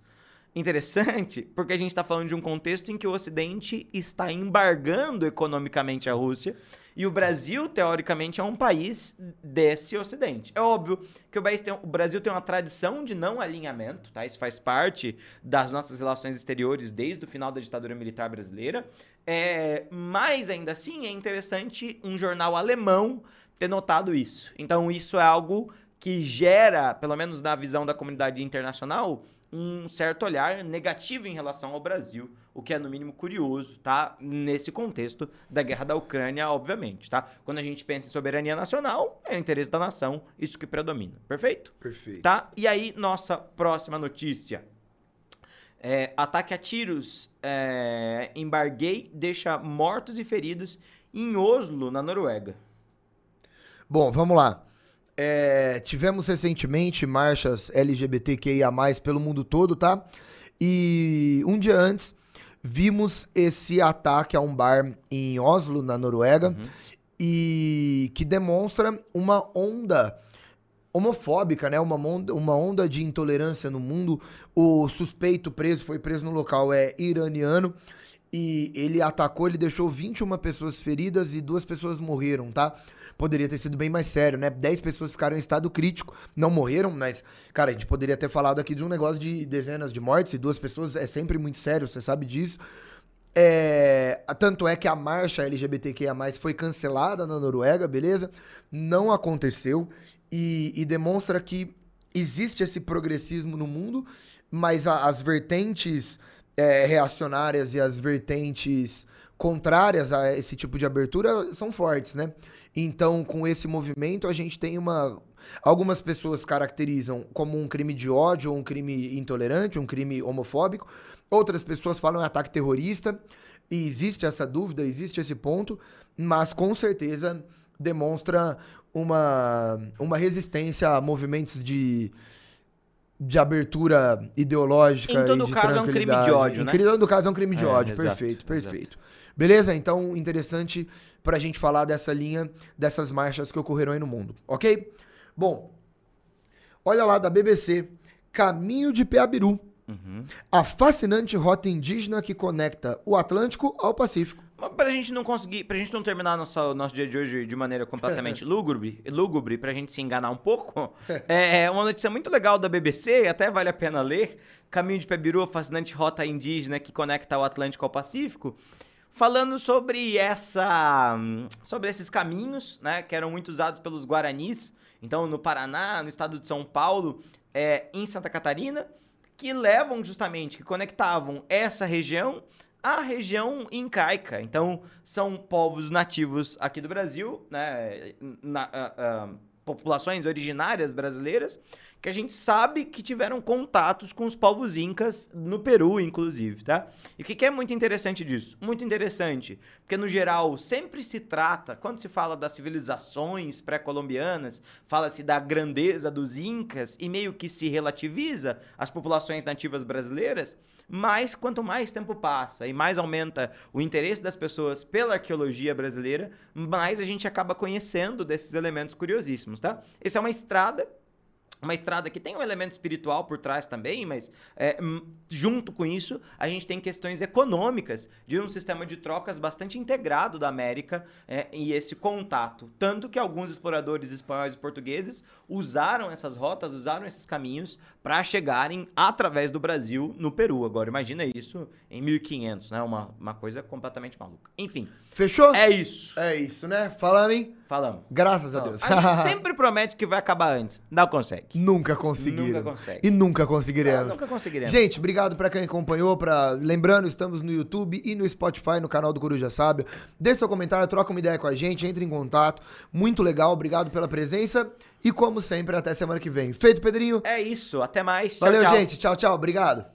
[SPEAKER 1] Interessante porque a gente está falando de um contexto em que o Ocidente está embargando economicamente a Rússia e o Brasil, teoricamente, é um país desse Ocidente. É óbvio que o, tem- o Brasil tem uma tradição de não alinhamento, tá? Isso faz parte das nossas relações exteriores desde o final da ditadura militar brasileira. É, mas ainda assim é interessante um jornal alemão ter notado isso. Então isso é algo que gera, pelo menos na visão da comunidade internacional, um certo olhar negativo em relação ao Brasil, o que é no mínimo curioso, tá? Nesse contexto da guerra da Ucrânia, obviamente, tá? Quando a gente pensa em soberania nacional, é o interesse da nação, isso que predomina. Perfeito?
[SPEAKER 2] Perfeito.
[SPEAKER 1] Tá? E aí, nossa próxima notícia. É, ataque a tiros é, em Bargay deixa mortos e feridos em Oslo, na Noruega.
[SPEAKER 2] Bom, vamos lá. É, tivemos recentemente marchas LGBTQIA+, pelo mundo todo, tá? E um dia antes, vimos esse ataque a um bar em Oslo, na Noruega, e que demonstra uma onda homofóbica, né? Uma onda, uma onda de intolerância no mundo. O suspeito preso, foi preso no local, é iraniano. E ele atacou, ele deixou 21 pessoas feridas e duas pessoas morreram, tá? Poderia ter sido bem mais sério, né? 10 pessoas ficaram em estado crítico, não morreram, mas, cara, a gente poderia ter falado aqui de um negócio de dezenas de mortes e duas pessoas é sempre muito sério, você sabe disso. É, tanto é que a marcha LGBTQIA+, foi cancelada na Noruega, beleza? Não aconteceu e, e demonstra que existe esse progressismo no mundo, mas a- as vertentes é, reacionárias e as vertentes contrárias a esse tipo de abertura são fortes, né? Então, com esse movimento, a gente tem uma. Algumas pessoas caracterizam como um crime de ódio um crime intolerante, um crime homofóbico. Outras pessoas falam em ataque terrorista. E existe essa dúvida, existe esse ponto, mas com certeza demonstra uma, uma resistência a movimentos de, de abertura ideológica.
[SPEAKER 1] Em todo
[SPEAKER 2] e
[SPEAKER 1] caso, é um crime de ódio,
[SPEAKER 2] Em
[SPEAKER 1] né?
[SPEAKER 2] todo caso, é um crime de
[SPEAKER 1] É,
[SPEAKER 2] ódio.
[SPEAKER 1] exato,
[SPEAKER 2] perfeito,
[SPEAKER 1] exato.
[SPEAKER 2] perfeito. Beleza? Então, interessante pra gente falar dessa linha, dessas marchas que ocorreram aí no mundo, ok? Bom, olha lá da BBC, Caminho de Peabiru. A fascinante rota indígena que conecta o Atlântico ao Pacífico.
[SPEAKER 1] Mas pra gente não conseguir, pra gente não terminar nosso, nosso dia de hoje de maneira completamente lúgubre, lúgubre, pra gente se enganar um pouco, é uma notícia muito legal da BBC, até vale a pena ler. Caminho de Pebiru, a fascinante rota indígena que conecta o Atlântico ao Pacífico. Falando sobre essa. sobre esses caminhos, né? Que eram muito usados pelos Guaranis. Então, no Paraná, no estado de São Paulo, é, em Santa Catarina, que levam justamente, que conectavam essa região à região incaica. Então, são povos nativos aqui do Brasil, né? na- ah, ah, populações originárias brasileiras, que a gente sabe que tiveram contatos com os povos incas no Peru, inclusive, tá? E o que, que é muito interessante disso? Muito interessante, porque no geral sempre se trata, quando se fala das civilizações pré-colombianas, fala-se da grandeza dos incas e meio que se relativiza as populações nativas brasileiras, mas quanto mais tempo passa e mais aumenta o interesse das pessoas pela arqueologia brasileira, mais a gente acaba conhecendo desses elementos curiosíssimos, tá? Essa é uma estrada uma estrada que tem um elemento espiritual por trás também, mas é, junto com isso, a gente tem questões econômicas de um sistema de trocas bastante integrado da América é, e esse contato. Tanto que alguns exploradores espanhóis e portugueses usaram essas rotas, usaram esses caminhos para chegarem através do Brasil no Peru. Agora, imagina isso em 1500, né? Uma, uma coisa completamente maluca. Enfim,
[SPEAKER 2] Fechou?
[SPEAKER 1] é isso.
[SPEAKER 2] É isso, né? Falamos, hein?
[SPEAKER 1] Falamos.
[SPEAKER 2] Graças a Deus.
[SPEAKER 1] A gente sempre promete que vai acabar antes. Não consegue.
[SPEAKER 2] Nunca conseguiram.
[SPEAKER 1] Nunca consegue.
[SPEAKER 2] E nunca conseguiremos.
[SPEAKER 1] Não, nunca conseguiremos.
[SPEAKER 2] Gente, obrigado pra quem acompanhou. Pra... Lembrando, estamos no YouTube e no Spotify, no canal do Coruja Sábio. Deixe seu comentário, troca uma ideia com a gente, entre em contato. Muito legal, obrigado pela presença. E como sempre, até semana que vem. Feito, Pedrinho?
[SPEAKER 1] É isso. Até mais. Tchau,
[SPEAKER 2] Valeu,
[SPEAKER 1] tchau.
[SPEAKER 2] gente. Tchau, tchau. Obrigado.